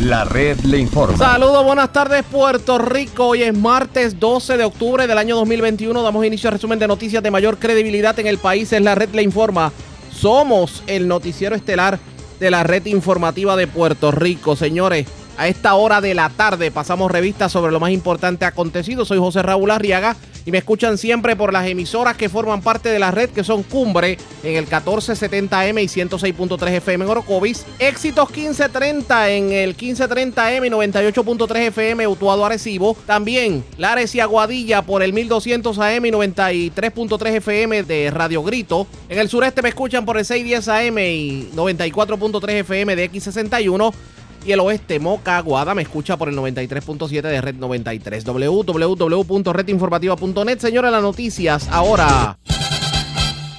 La red le informa. Saludos, buenas tardes Puerto Rico. Hoy es martes 12 de octubre del año 2021. Damos inicio al resumen de noticias de mayor credibilidad en el país. Es la red le informa. Somos el noticiero estelar de la red informativa de Puerto Rico. Señores, a esta hora de la tarde pasamos revistas sobre lo más importante acontecido. Soy José Raúl Arriaga y me escuchan siempre por las emisoras que forman parte de la red, que son Cumbre en el 1470M y 106.3 FM en Orocovis, Éxitos 1530 en el 1530M y 98.3 FM Utuado Arecibo, también Lares y Aguadilla por el 1200 AM y 93.3 FM de Radio Grito, en el sureste me escuchan por el 610 AM y 94.3 FM de X61, y el oeste, Moca, Guada, me escucha por el 93.7 de Red 93. www.redinformativa.net. Señores, las noticias ahora.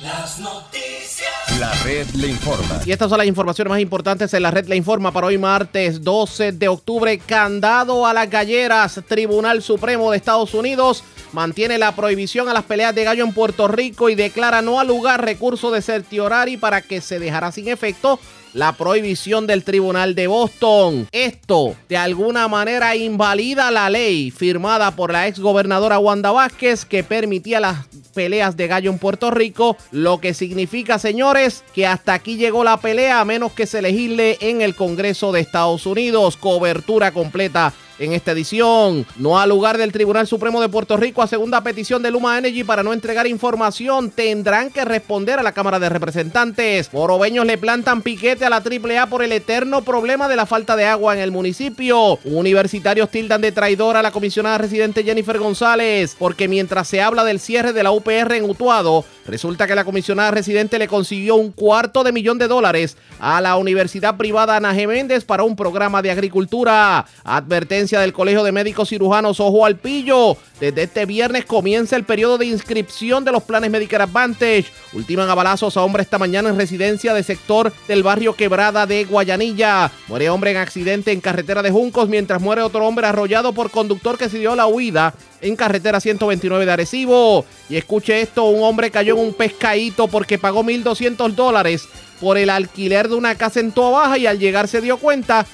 Las noticias. La red le informa. Y estas son las informaciones más importantes en la red le informa para hoy martes 12 de octubre. Candado a las galleras. Tribunal Supremo de Estados Unidos mantiene la prohibición a las peleas de gallo en Puerto Rico y declara no al lugar recurso de certiorari para que se dejara sin efecto la prohibición del Tribunal de Boston. Esto de alguna manera invalida la ley firmada por la ex gobernadora Wanda Vázquez que permitía las peleas de gallo en Puerto Rico, lo que significa, señores, que hasta aquí llegó la pelea a menos que se legisle en el Congreso de Estados Unidos. Cobertura completa en esta edición. No ha lugar del Tribunal Supremo de Puerto Rico a segunda petición de Luma Energy para no entregar información. Tendrán que responder a la Cámara de Representantes. Morobeños le plantan piquete a la AAA por el eterno problema de la falta de agua en el municipio. Universitarios tildan de traidora a la comisionada residente Jennifer González porque mientras se habla del cierre de la UPR en Utuado, resulta que la comisionada residente le consiguió un cuarto de millón de dólares a la Universidad Privada Ana Geméndez para un programa de agricultura. Advertencia del Colegio de Médicos Cirujanos Ojo al Pillo. Desde este viernes comienza el periodo de inscripción de los planes Medicare Advantage. Ultiman a balazos a hombre esta mañana en residencia de sector del barrio Quebrada de Guayanilla. Muere hombre en accidente en carretera de Juncos mientras muere otro hombre arrollado por conductor que se dio la huida en carretera 129 de Arecibo. Y escuche esto, un hombre cayó en un pescadito porque pagó 1.200 dólares por el alquiler de una casa en Toa Baja y al llegar se dio cuenta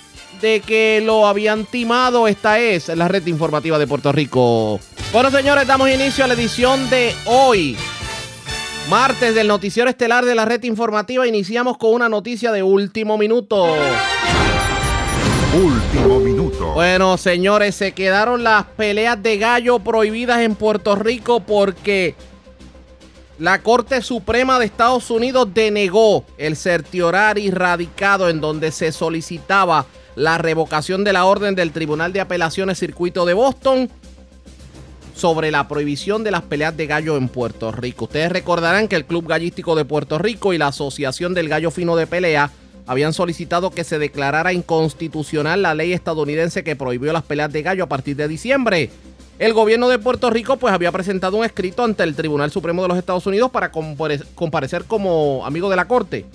de que lo habían timado. Esta es la red informativa de Puerto Rico. Bueno, señores, damos inicio a la edición de hoy. Martes del noticiero estelar de la red informativa. Iniciamos con una noticia de último minuto. Último minuto. Bueno, señores, se quedaron las peleas de gallo prohibidas en Puerto Rico porque la Corte Suprema de Estados Unidos denegó el certiorari radicado en donde se solicitaba la revocación de la orden del Tribunal de Apelaciones Circuito de Boston sobre la prohibición de las peleas de gallo en Puerto Rico. Ustedes recordarán que el Club Gallístico de Puerto Rico y la Asociación del Gallo Fino de Pelea habían solicitado que se declarara inconstitucional la ley estadounidense que prohibió las peleas de gallo a partir de diciembre. El gobierno de Puerto Rico pues había presentado un escrito ante el Tribunal Supremo de los Estados Unidos para comparecer como amigo de la Corte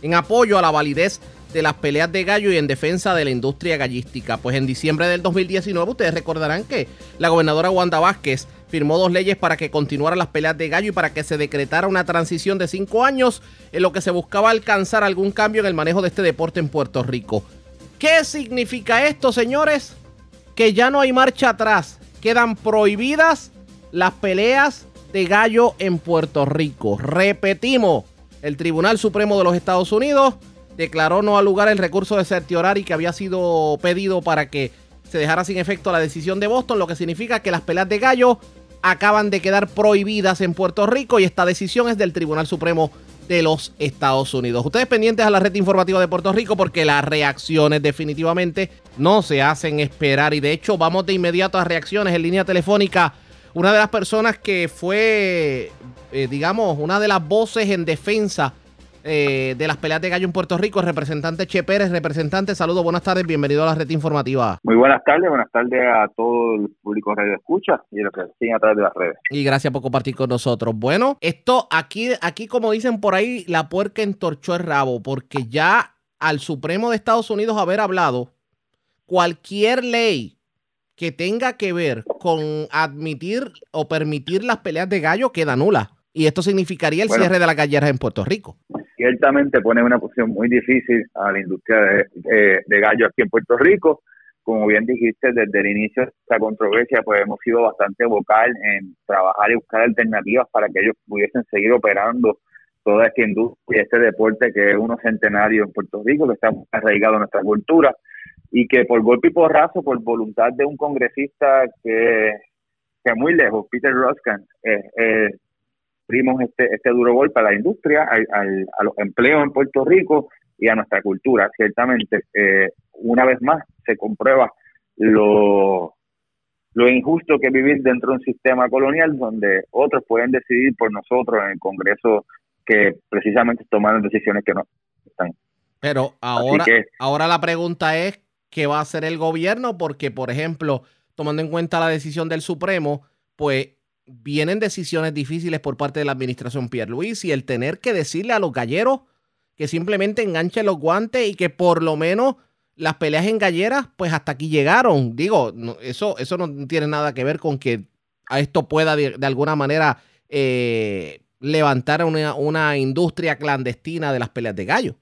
en apoyo a la validez de las peleas de gallo y en defensa de la industria gallística. Pues en diciembre del 2019 ustedes recordarán que la gobernadora Wanda Vázquez firmó dos leyes para que continuaran las peleas de gallo y para que se decretara una transición de cinco años en lo que se buscaba alcanzar algún cambio en el manejo de este deporte en Puerto Rico. ¿Qué significa esto, señores? Que ya no hay marcha atrás. Quedan prohibidas las peleas de gallo en Puerto Rico. Repetimos, el Tribunal Supremo de los Estados Unidos declaró no al lugar el recurso de certiorari que había sido pedido para que se dejara sin efecto la decisión de Boston, lo que significa que las peleas de gallo acaban de quedar prohibidas en Puerto Rico y esta decisión es del Tribunal Supremo de los Estados Unidos. Ustedes pendientes a la red informativa de Puerto Rico porque las reacciones definitivamente no se hacen esperar y de hecho vamos de inmediato a reacciones en línea telefónica. Una de las personas que fue, eh, digamos, una de las voces en defensa eh, de las peleas de gallo en Puerto Rico, representante Che Pérez. Representante, saludos, buenas tardes, bienvenido a la red informativa. Muy buenas tardes, buenas tardes a todo el público Radio Escucha y a los que siguen a través de las redes. Y gracias por compartir con nosotros. Bueno, esto aquí, aquí como dicen por ahí, la puerca entorchó el rabo, porque ya al Supremo de Estados Unidos haber hablado, cualquier ley que tenga que ver con admitir o permitir las peleas de gallo queda nula. Y esto significaría el cierre de las galleras en Puerto Rico. Ciertamente pone una posición muy difícil a la industria de, de, gallo aquí en Puerto Rico. Como bien dijiste, desde el inicio de esta controversia, pues hemos sido bastante vocal en trabajar y buscar alternativas para que ellos pudiesen seguir operando toda esta industria, este deporte que es uno centenario en Puerto Rico, que está arraigado en nuestra cultura y que por golpe y porrazo, por voluntad de un congresista que, que muy lejos, Peter Roskan, eh, eh, este, este duro golpe a la industria, a los empleos en Puerto Rico y a nuestra cultura. Ciertamente, eh, una vez más se comprueba lo, lo injusto que vivir dentro de un sistema colonial donde otros pueden decidir por nosotros en el Congreso que precisamente tomaron decisiones que no están. Pero ahora, ahora la pregunta es, ¿qué va a hacer el gobierno? Porque, por ejemplo, tomando en cuenta la decisión del Supremo, pues vienen decisiones difíciles por parte de la administración Pierre Luis y el tener que decirle a los galleros que simplemente enganchen los guantes y que por lo menos las peleas en galleras, pues hasta aquí llegaron. Digo, eso, eso no tiene nada que ver con que a esto pueda de, alguna manera eh, levantar una, una industria clandestina de las peleas de gallo.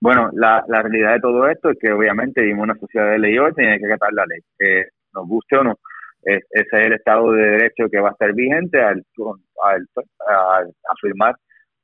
Bueno, la, la realidad de todo esto es que obviamente vivimos una sociedad de ley y orden y hay que acatar la ley, eh, nos guste o no. Ese es el Estado de Derecho que va a estar vigente al, al, al afirmar,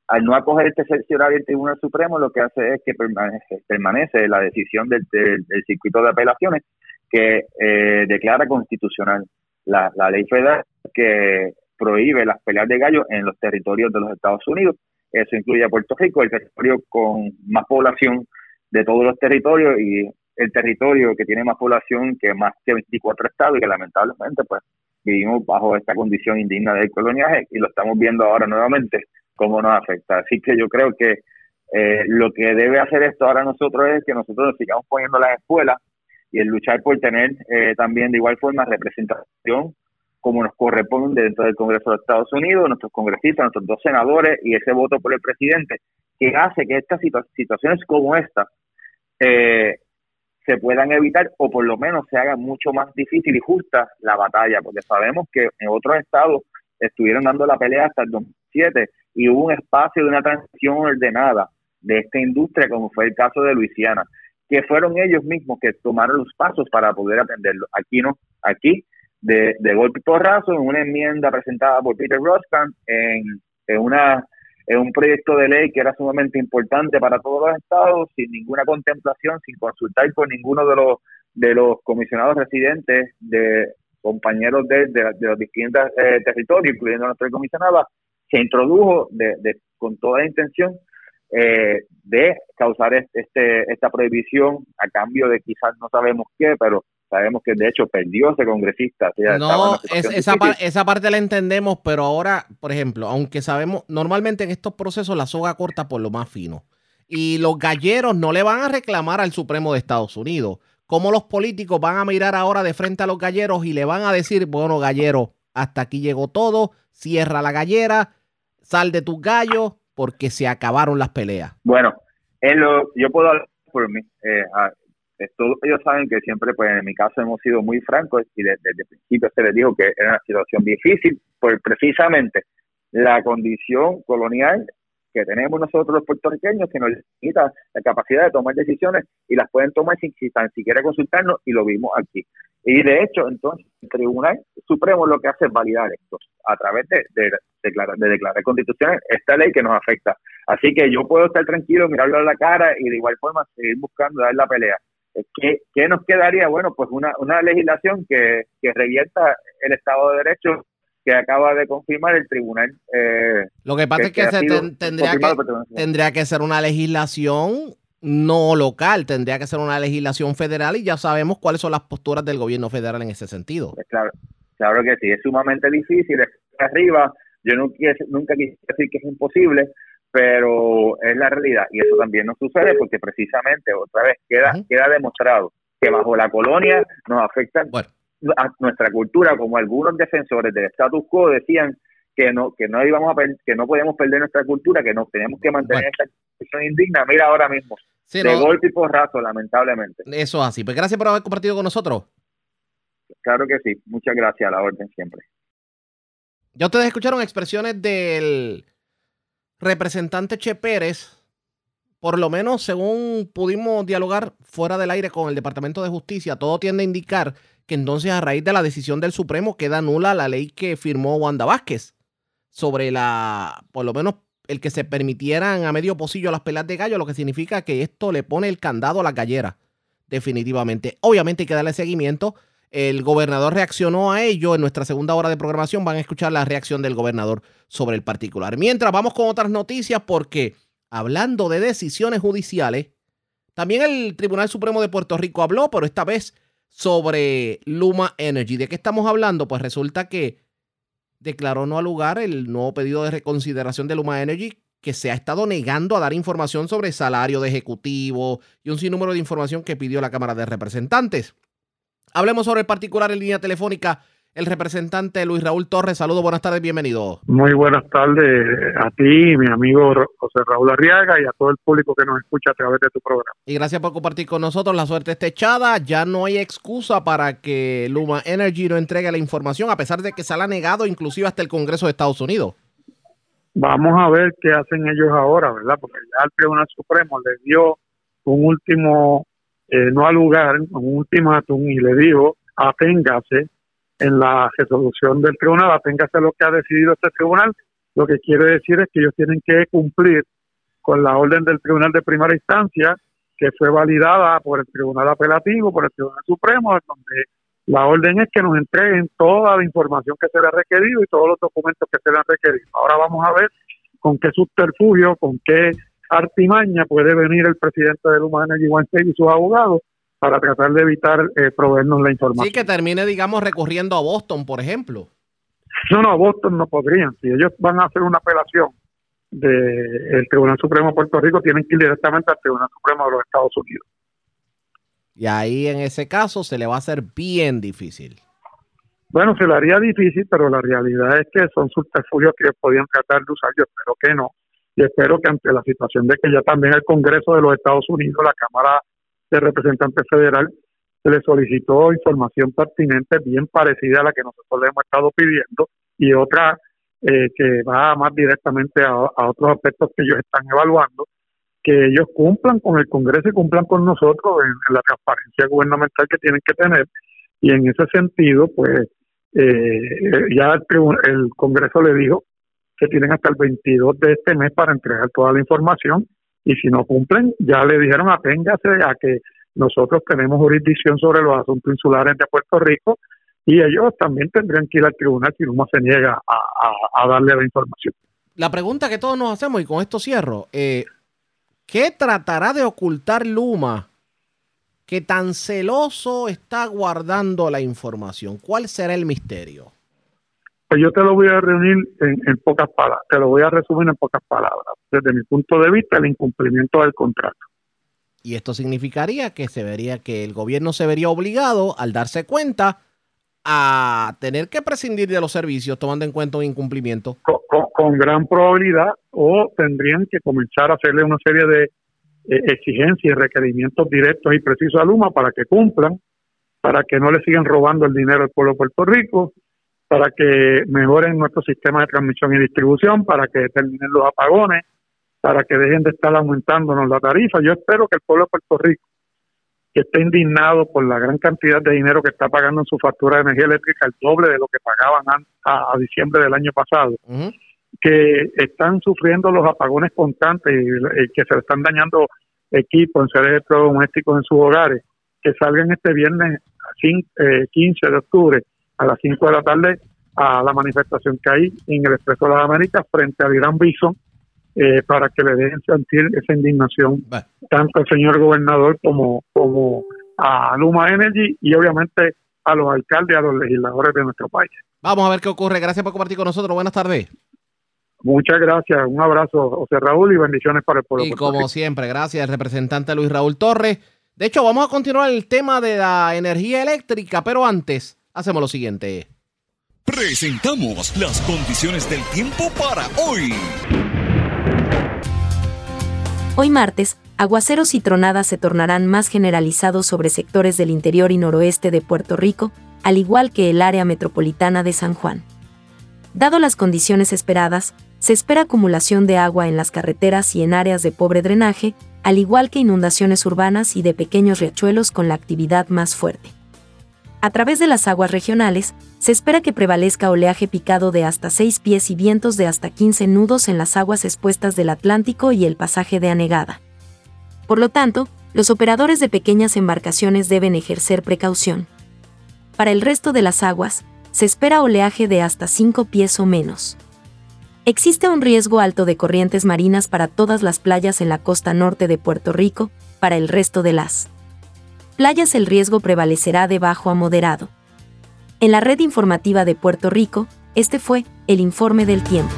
al no acoger este cerciorario del Tribunal Supremo, lo que hace es que permanece, permanece la decisión del, del, circuito de apelaciones que eh, declara constitucional la, la ley federal que prohíbe las peleas de gallos en los territorios de los Estados Unidos. Eso incluye a Puerto Rico, el territorio con más población de todos los territorios y el territorio que tiene más población que más de 24 estados y que lamentablemente pues vivimos bajo esta condición indigna del coloniaje y lo estamos viendo ahora nuevamente cómo nos afecta. Así que yo creo que eh, lo que debe hacer esto ahora nosotros es que nosotros nos sigamos poniendo las escuelas y el luchar por tener eh, también de igual forma representación como nos corresponde dentro del Congreso de Estados Unidos, nuestros congresistas, nuestros dos senadores y ese voto por el presidente, que hace que estas situaciones como esta eh, se puedan evitar o por lo menos se haga mucho más difícil y justa la batalla, porque sabemos que en otros estados estuvieron dando la pelea hasta el 2007 y hubo un espacio de una transición ordenada de esta industria, como fue el caso de Luisiana, que fueron ellos mismos que tomaron los pasos para poder atenderlo. Aquí no, aquí de, de golpe y porrazo en una enmienda presentada por Peter Roskan en, en, una, en un proyecto de ley que era sumamente importante para todos los estados, sin ninguna contemplación, sin consultar con ninguno de los, de los comisionados residentes de compañeros de, de, los distintos eh, territorios, incluyendo nuestra comisionada, se introdujo de, de, con toda intención eh, de causar este, esta prohibición a cambio de quizás no sabemos qué, pero sabemos que de hecho perdió ese congresista. no, esa, esa parte la entendemos, pero ahora, por ejemplo, aunque sabemos, normalmente en estos procesos la soga corta por lo más fino. Y los galleros no le van a reclamar al Supremo de Estados Unidos. ¿Cómo los políticos van a mirar ahora de frente a los galleros y le van a decir, bueno, gallero, hasta aquí llegó todo, cierra la gallera, sal de tus gallos, porque se acabaron las peleas? Bueno, en lo, yo puedo hablar por mí. Eh, todos ellos saben que siempre, pues en mi caso, hemos sido muy francos y desde, el principio se les dijo que era una situación difícil, pues precisamente la condición colonial que tenemos nosotros los puertorriqueños que nos limita la capacidad de tomar decisiones y las pueden tomar sin, siquiera consultarnos y lo vimos aquí. Y de hecho, entonces, el Tribunal Supremo lo que hace es validar esto a través de, de, declarar, de declarar constituciones esta ley que nos afecta. Así que yo puedo estar tranquilo, mirarlo a la cara y de igual forma seguir buscando dar la pelea. ¿Qué, ¿Qué, nos quedaría? Bueno, pues una, una legislación que, que revierta el Estado de Derecho que acaba de confirmar el tribunal. Eh, Lo que pasa es que, se tendría, que tendría que ser una legislación no local, tendría que ser una legislación federal y ya sabemos cuáles son las posturas del gobierno federal en ese sentido. Pues claro, claro que sí, es sumamente difícil, es arriba, yo nunca quise decir que es imposible, pero es la realidad y eso también nos sucede porque precisamente otra vez queda queda demostrado que bajo la colonia nos afecta a nuestra cultura como algunos defensores del status quo decían que no que no íbamos a que no podíamos perder nuestra cultura que nos teníamos que mantener esta situación indigna. Mira ahora mismo de golpe y porrazo lamentablemente. Eso así. Pues gracias por haber compartido con nosotros. Claro que sí. Muchas gracias a la orden siempre. Ya ustedes escucharon expresiones del representante Che Pérez, por lo menos según pudimos dialogar fuera del aire con el Departamento de Justicia, todo tiende a indicar que entonces a raíz de la decisión del Supremo queda nula la ley que firmó Wanda Vázquez sobre la, por lo menos el que se permitieran a medio pocillo las pelas de gallo, lo que significa que esto le pone el candado a la gallera, definitivamente. Obviamente hay que darle seguimiento. El gobernador reaccionó a ello. En nuestra segunda hora de programación van a escuchar la reacción del gobernador sobre el particular. Mientras vamos con otras noticias porque hablando de decisiones judiciales, también el Tribunal Supremo de Puerto Rico habló, pero esta vez sobre Luma Energy. ¿De qué estamos hablando? Pues resulta que declaró no al lugar el nuevo pedido de reconsideración de Luma Energy que se ha estado negando a dar información sobre salario de ejecutivo y un sinnúmero de información que pidió la Cámara de Representantes. Hablemos sobre el particular en línea telefónica. El representante Luis Raúl Torres, saludos, buenas tardes, bienvenido. Muy buenas tardes a ti, mi amigo José Raúl Arriaga y a todo el público que nos escucha a través de tu programa. Y gracias por compartir con nosotros. La suerte está echada. Ya no hay excusa para que Luma Energy no entregue la información, a pesar de que se la ha negado inclusive hasta el Congreso de Estados Unidos. Vamos a ver qué hacen ellos ahora, ¿verdad? Porque ya el Tribunal Supremo le dio un último, eh, no al lugar, un ultimátum y le dijo, aténgase en la resolución del tribunal, aténgase lo que ha decidido este tribunal. Lo que quiere decir es que ellos tienen que cumplir con la orden del tribunal de primera instancia, que fue validada por el tribunal apelativo, por el tribunal supremo, donde la orden es que nos entreguen toda la información que se le ha requerido y todos los documentos que se le han requerido. Ahora vamos a ver con qué subterfugio, con qué artimaña puede venir el presidente de Luma Energy y sus abogados para tratar de evitar eh, proveernos la información. Sí, que termine, digamos, recurriendo a Boston, por ejemplo. No, no, a Boston no podrían. Si ellos van a hacer una apelación del Tribunal Supremo de Puerto Rico, tienen que ir directamente al Tribunal Supremo de los Estados Unidos. Y ahí en ese caso se le va a hacer bien difícil. Bueno, se le haría difícil, pero la realidad es que son subterfugios que podían tratar de usar. Yo espero que no. Y espero que ante la situación de que ya también el Congreso de los Estados Unidos, la Cámara de Representantes Federal, se le solicitó información pertinente bien parecida a la que nosotros le hemos estado pidiendo y otra eh, que va más directamente a, otros aspectos que ellos están evaluando que ellos cumplan con el Congreso y cumplan con nosotros en, la transparencia gubernamental que tienen que tener. Y en ese sentido, pues eh, ya el, Congreso le dijo que tienen hasta el 22 de este mes para entregar toda la información y si no cumplen, ya le dijeron aténgase a que nosotros tenemos jurisdicción sobre los asuntos insulares de Puerto Rico y ellos también tendrían que ir al tribunal si uno se niega a, darle la información. La pregunta que todos nos hacemos, y con esto cierro, eh, ¿Qué tratará de ocultar Luma que tan celoso está guardando la información? ¿Cuál será el misterio? Pues yo te lo voy a reunir en, pocas palabras, te lo voy a resumir en pocas palabras. Desde mi punto de vista, el incumplimiento del contrato. Y esto significaría que se vería que el gobierno se vería obligado, al darse cuenta, a tener que prescindir de los servicios tomando en cuenta un incumplimiento? Con, gran probabilidad o tendrían que comenzar a hacerle una serie de eh, exigencias y requerimientos directos y precisos a Luma para que cumplan, para que no le sigan robando el dinero al pueblo de Puerto Rico, para que mejoren nuestro sistema de transmisión y distribución, para que terminen los apagones, para que dejen de estar aumentándonos la tarifa. Yo espero que el pueblo de Puerto Rico que está indignado por la gran cantidad de dinero que está pagando en su factura de energía eléctrica, el doble de lo que pagaban a, diciembre del año pasado, que están sufriendo los apagones constantes y, que se le están dañando equipos, en seres electrodomésticos en sus hogares, que salgan este viernes 15 eh, de octubre a las 5 de la tarde a la manifestación que hay en el Expreso de las Américas frente al Gran Bison eh, para que le dejen sentir esa indignación tanto al señor gobernador como, como a Luma Energy y obviamente a los alcaldes y a los legisladores de nuestro país. Vamos a ver qué ocurre. Gracias por compartir con nosotros. Buenas tardes. Muchas gracias. Un abrazo, José Raúl, y bendiciones para el pueblo. Y como siempre, gracias, el representante Luis Raúl Torres. De hecho, vamos a continuar el tema de la energía eléctrica, pero antes hacemos lo siguiente. Presentamos las condiciones del tiempo para hoy. Hoy martes, aguaceros y tronadas se tornarán más generalizados sobre sectores del interior y noroeste de Puerto Rico, al igual que el área metropolitana de San Juan. Dado las condiciones esperadas, se espera acumulación de agua en las carreteras y en áreas de pobre drenaje, al igual que inundaciones urbanas y de pequeños riachuelos con la actividad más fuerte. A través de las aguas regionales, se espera que prevalezca oleaje picado de hasta 6 pies y vientos de hasta 15 nudos en las aguas expuestas del Atlántico y el pasaje de anegada. Por lo tanto, los operadores de pequeñas embarcaciones deben ejercer precaución. Para el resto de las aguas, se espera oleaje de hasta 5 pies o menos. Existe un riesgo alto de corrientes marinas para todas las playas en la costa norte de Puerto Rico, para el resto de las playas el riesgo prevalecerá de bajo a moderado. En la red informativa de Puerto Rico, este fue el informe del tiempo.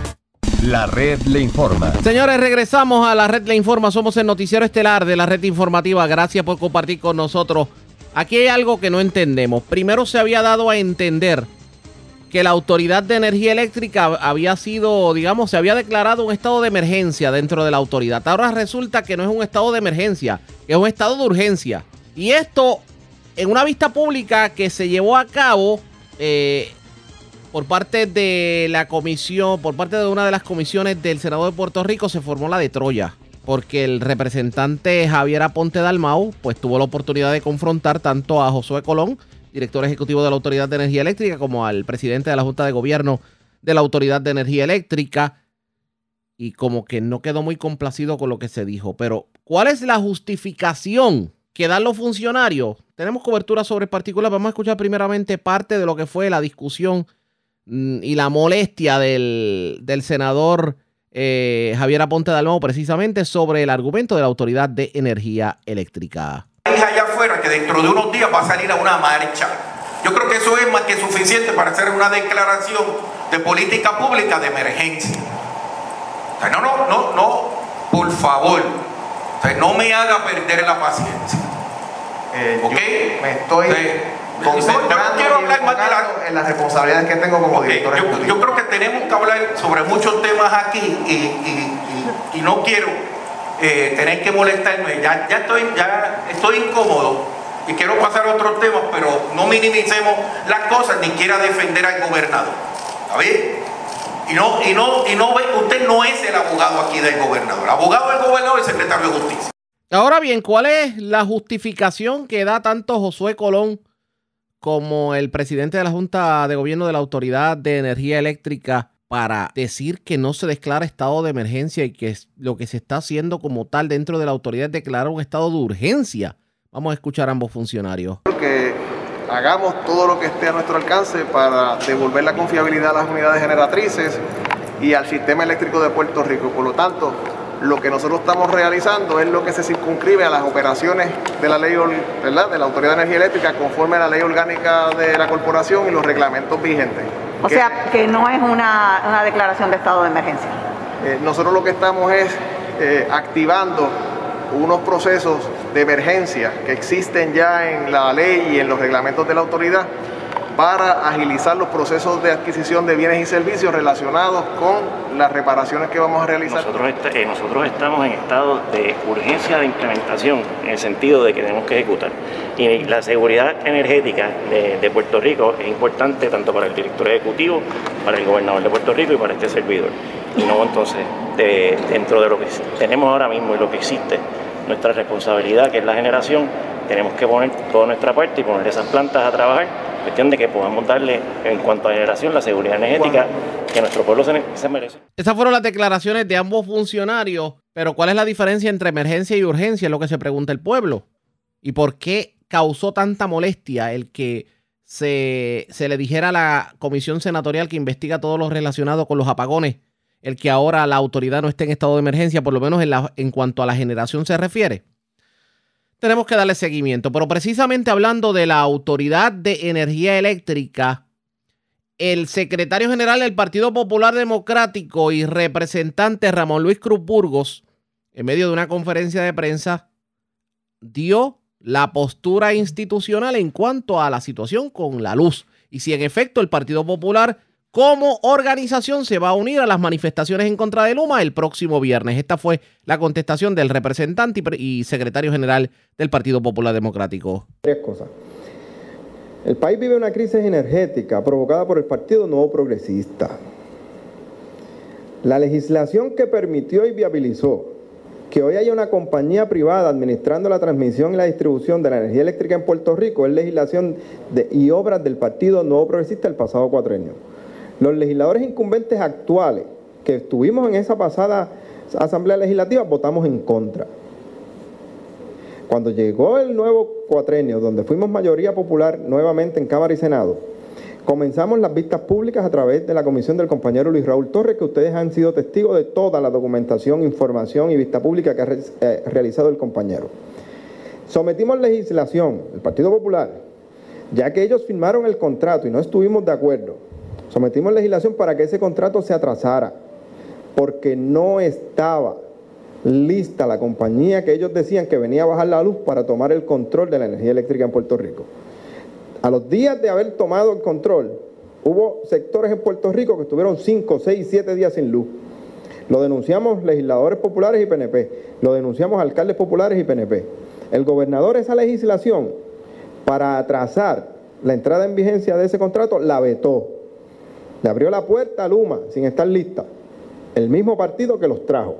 La red le informa. Señores, regresamos a la red le informa. Somos el noticiero estelar de la red informativa. Gracias por compartir con nosotros. Aquí hay algo que no entendemos. Primero se había dado a entender que la Autoridad de Energía Eléctrica había sido, digamos, se había declarado un estado de emergencia dentro de la autoridad. Ahora resulta que no es un estado de emergencia, es un estado de urgencia. Y esto en una vista pública que se llevó a cabo eh, por parte de la comisión, por parte de una de las comisiones del Senado de Puerto Rico, se formó la de Troya. Porque el representante Javier Aponte Dalmau, pues tuvo la oportunidad de confrontar tanto a Josué Colón, director ejecutivo de la Autoridad de Energía Eléctrica, como al presidente de la Junta de Gobierno de la Autoridad de Energía Eléctrica. Y como que no quedó muy complacido con lo que se dijo. Pero, ¿cuál es la justificación que dan los funcionarios? Tenemos cobertura sobre particular. Vamos a escuchar primeramente parte de lo que fue la discusión Mm, y la molestia del, senador eh, Javier Aponte Dalmau precisamente sobre el argumento de la Autoridad de Energía Eléctrica. Allá afuera que dentro de unos días va a salir a una marcha. Yo creo que eso es más que suficiente para hacer una declaración de política pública de emergencia. no, no, no, no, por favor, no me haga perder la paciencia. Eh, ¿Ok? Me estoy yo no quiero hablar más de la... en las responsabilidades que tengo como director yo, yo, creo que tenemos que hablar sobre muchos temas aquí y, y, y, no quiero eh, tener que molestarme. Ya, ya, estoy, ya estoy incómodo y quiero pasar a otros temas, pero no minimicemos las cosas ni quiera defender al gobernador. ¿Está bien? Y no, y no, y no, usted no es el abogado aquí del gobernador. Abogado del gobernador el secretario de justicia. Ahora bien, ¿cuál es la justificación que da tanto Josué Colón como el presidente de la Junta de Gobierno de la Autoridad de Energía Eléctrica para decir que no se declara estado de emergencia y que lo que se está haciendo como tal dentro de la autoridad es declarar un estado de urgencia. Vamos a escuchar a ambos funcionarios. Que hagamos todo lo que esté a nuestro alcance para devolver la confiabilidad a las unidades generatrices y al sistema eléctrico de Puerto Rico. Por lo tanto, lo que nosotros estamos realizando es lo que se circunscribe a las operaciones de la ley, ¿verdad? de la Autoridad de Energía Eléctrica conforme a la ley orgánica de la corporación y los reglamentos vigentes. O sea, que no es una, declaración de estado de emergencia. Eh, nosotros lo que estamos es eh, activando unos procesos de emergencia que existen ya en la ley y en los reglamentos de la autoridad para agilizar los procesos de adquisición de bienes y servicios relacionados con las reparaciones que vamos a realizar. Nosotros, eh, estamos en estado de urgencia de implementación, en el sentido de que tenemos que ejecutar. Y la seguridad energética de, Puerto Rico es importante tanto para el director ejecutivo, para el gobernador de Puerto Rico y para este servidor. Y no entonces, dentro de lo que tenemos ahora mismo y lo que existe, nuestra responsabilidad, que es la generación, tenemos que poner toda nuestra parte y poner esas plantas a trabajar cuestión de que podamos darle, en cuanto a generación, la seguridad energética que nuestro pueblo se, merece. Esas fueron las declaraciones de ambos funcionarios, pero ¿cuál es la diferencia entre emergencia y urgencia? Es lo que se pregunta el pueblo. ¿Y por qué causó tanta molestia el que se, se le dijera a la comisión senatorial que investiga todo lo relacionado con los apagones, el que ahora la autoridad no esté en estado de emergencia, por lo menos en, en cuanto a la generación se refiere? tenemos que darle seguimiento. Pero precisamente hablando de la Autoridad de Energía Eléctrica, el secretario general del Partido Popular Democrático y representante Ramón Luis Cruz Burgos, en medio de una conferencia de prensa, dio la postura institucional en cuanto a la situación con la luz y si en efecto el Partido Popular cómo organización se va a unir a las manifestaciones en contra de Luma el próximo viernes. Esta fue la contestación del representante y secretario general del Partido Popular Democrático. Tres cosas. El país vive una crisis energética provocada por el Partido Nuevo Progresista. La legislación que permitió y viabilizó que hoy haya una compañía privada administrando la transmisión y la distribución de la energía eléctrica en Puerto Rico es legislación y obras del Partido Nuevo Progresista del pasado cuatrenio. Los legisladores incumbentes actuales que estuvimos en esa pasada Asamblea Legislativa votamos en contra. Cuando llegó el nuevo cuatrenio, donde fuimos mayoría popular nuevamente en Cámara y Senado, comenzamos las vistas públicas a través de la comisión del compañero Luis Raúl Torres, que ustedes han sido testigos de toda la documentación, información y vista pública que ha eh, realizado el compañero. Sometimos legislación, el Partido Popular, ya que ellos firmaron el contrato y no estuvimos de acuerdo, sometimos legislación para que ese contrato se atrasara porque no estaba lista la compañía que ellos decían que venía a bajar la luz para tomar el control de la energía eléctrica en Puerto Rico. A los días de haber tomado el control, hubo sectores en Puerto Rico que estuvieron 5, 6, 7 días sin luz. Lo denunciamos legisladores populares y PNP, lo denunciamos alcaldes populares y PNP. El gobernador esa legislación para atrasar la entrada en vigencia de ese contrato la vetó. Le abrió la puerta a Luma sin estar lista el mismo partido que los trajo.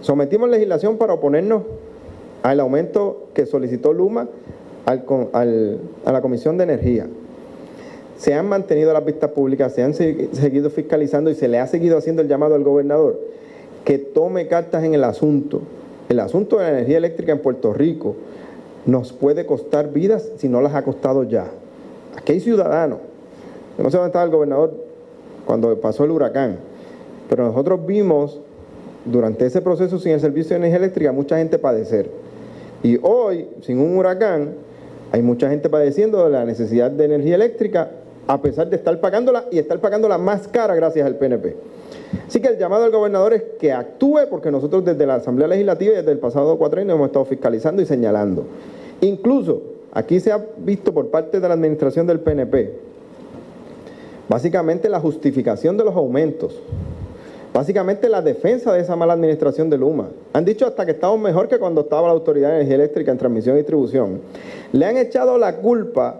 Sometimos legislación para oponernos al aumento que solicitó Luma a la Comisión de Energía. Se han mantenido las vistas públicas, se han seguido fiscalizando y se le ha seguido haciendo el llamado al gobernador que tome cartas en el asunto. El asunto de la energía eléctrica en Puerto Rico nos puede costar vidas si no las ha costado ya. Aquí hay ciudadanos. No sé dónde estaba el gobernador cuando pasó el huracán pero nosotros vimos durante ese proceso sin el servicio de energía eléctrica mucha gente padecer. Y hoy, sin un huracán, hay mucha gente padeciendo de la necesidad de energía eléctrica a pesar de estar pagándola y estar pagándola más cara gracias al PNP. Así que el llamado al gobernador es que actúe porque nosotros desde la Asamblea Legislativa y desde el pasado cuatro años hemos estado fiscalizando y señalando. Incluso aquí se ha visto por parte de la administración del PNP básicamente la justificación de los aumentos Básicamente la defensa de esa mala administración de Luma. Han dicho hasta que estamos mejor que cuando estaba la Autoridad de Energía Eléctrica en transmisión y distribución. Le han echado la culpa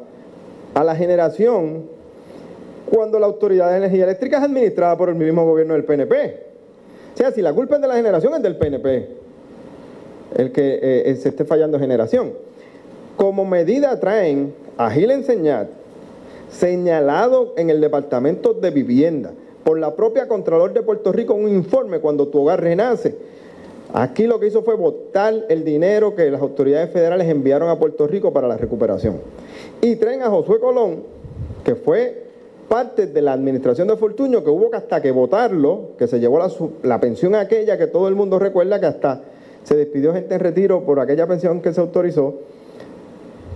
a la generación cuando la Autoridad de Energía Eléctrica es administrada por el mismo gobierno del PNP. O sea, si la culpa es de la generación es del PNP, el que eh, se esté fallando generación. Como medida traen a Gil Enseñat, señalado en el Departamento de Vivienda, por la propia Contralor de Puerto Rico un informe cuando tu hogar renace. Aquí lo que hizo fue votar el dinero que las autoridades federales enviaron a Puerto Rico para la recuperación. Y traen a Josué Colón, que fue parte de la administración de Fortuño, que hubo que hasta que votarlo, que se llevó la, la pensión aquella que todo el mundo recuerda que hasta se despidió gente en retiro por aquella pensión que se autorizó,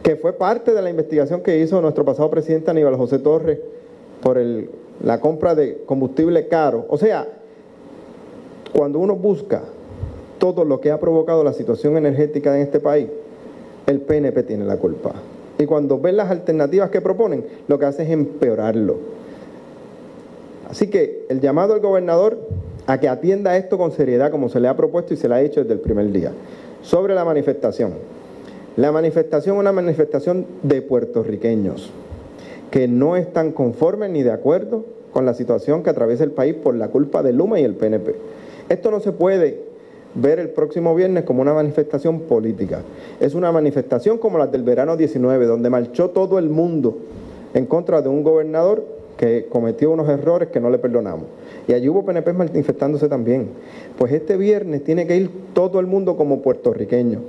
que fue parte de la investigación que hizo nuestro pasado presidente Aníbal José Torres por el la compra de combustible caro. O sea, cuando uno busca todo lo que ha provocado la situación energética en este país, el PNP tiene la culpa. Y cuando ven las alternativas que proponen, lo que hace es empeorarlo. Así que el llamado al gobernador a que atienda esto con seriedad como se le ha propuesto y se le ha hecho desde el primer día. Sobre la manifestación. La manifestación es una manifestación de puertorriqueños que no están conformes ni de acuerdo con la situación que atraviesa el país por la culpa de Luma y el PNP. Esto no se puede ver el próximo viernes como una manifestación política. Es una manifestación como la del verano 19, donde marchó todo el mundo en contra de un gobernador que cometió unos errores que no le perdonamos. Y allí hubo PNP manifestándose también. Pues este viernes tiene que ir todo el mundo como puertorriqueño.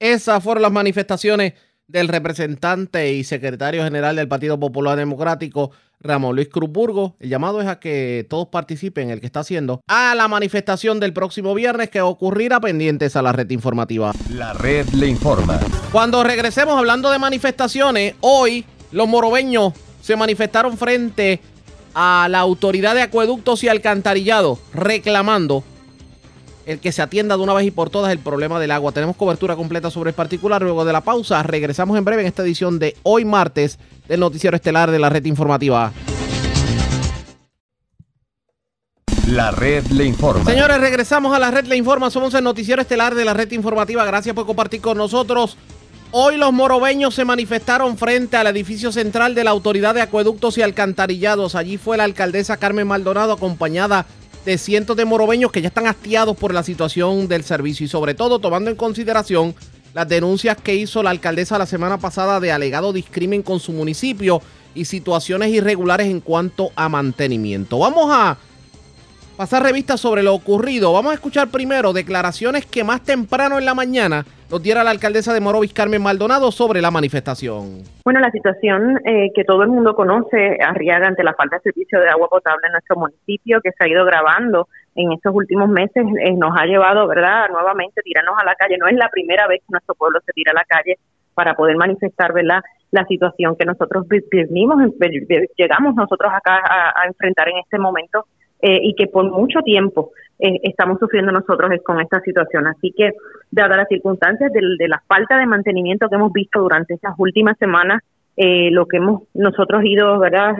Esas fueron las manifestaciones del representante y secretario general del Partido Popular Democrático, Ramón Luis Cruzburgo. El llamado es a que todos participen, el que está haciendo, a la manifestación del próximo viernes que ocurrirá pendientes a la red informativa. La red le informa. Cuando regresemos hablando de manifestaciones, hoy los morobeños se manifestaron frente a la autoridad de acueductos y alcantarillado reclamando el que se atienda de una vez y por todas el problema del agua. Tenemos cobertura completa sobre el particular. Luego de la pausa, regresamos en breve en esta edición de hoy martes del Noticiero Estelar de la Red Informativa. La red le informa. Señores, regresamos a la red le informa. Somos el noticiero estelar de la red informativa. Gracias por compartir con nosotros. Hoy los morobeños se manifestaron frente al edificio central de la Autoridad de Acueductos y Alcantarillados. Allí fue la alcaldesa Carmen Maldonado acompañada de cientos de morobeños que ya están hastiados por la situación del servicio y sobre todo tomando en consideración las denuncias que hizo la alcaldesa la semana pasada de alegado discrimen con su municipio y situaciones irregulares en cuanto a mantenimiento. Vamos a pasar revista sobre lo ocurrido. Vamos a escuchar primero declaraciones que más temprano en la mañana nos diera la alcaldesa de Morovis, Carmen Maldonado, sobre la manifestación. Bueno, la situación eh, que todo el mundo conoce, Arriaga, ante la falta de servicio de agua potable en nuestro municipio, que se ha ido grabando en estos últimos meses, eh, nos ha llevado, ¿verdad?, nuevamente tirarnos a la calle. No es la primera vez que nuestro pueblo se tira a la calle para poder manifestar, ¿verdad?, la situación que nosotros vivimos, llegamos nosotros acá a enfrentar en este momento eh, y que por mucho tiempo eh, estamos sufriendo nosotros con esta situación. Así que, dadas las circunstancias de, la falta de mantenimiento que hemos visto durante estas últimas semanas, eh, lo que hemos nosotros ido verdad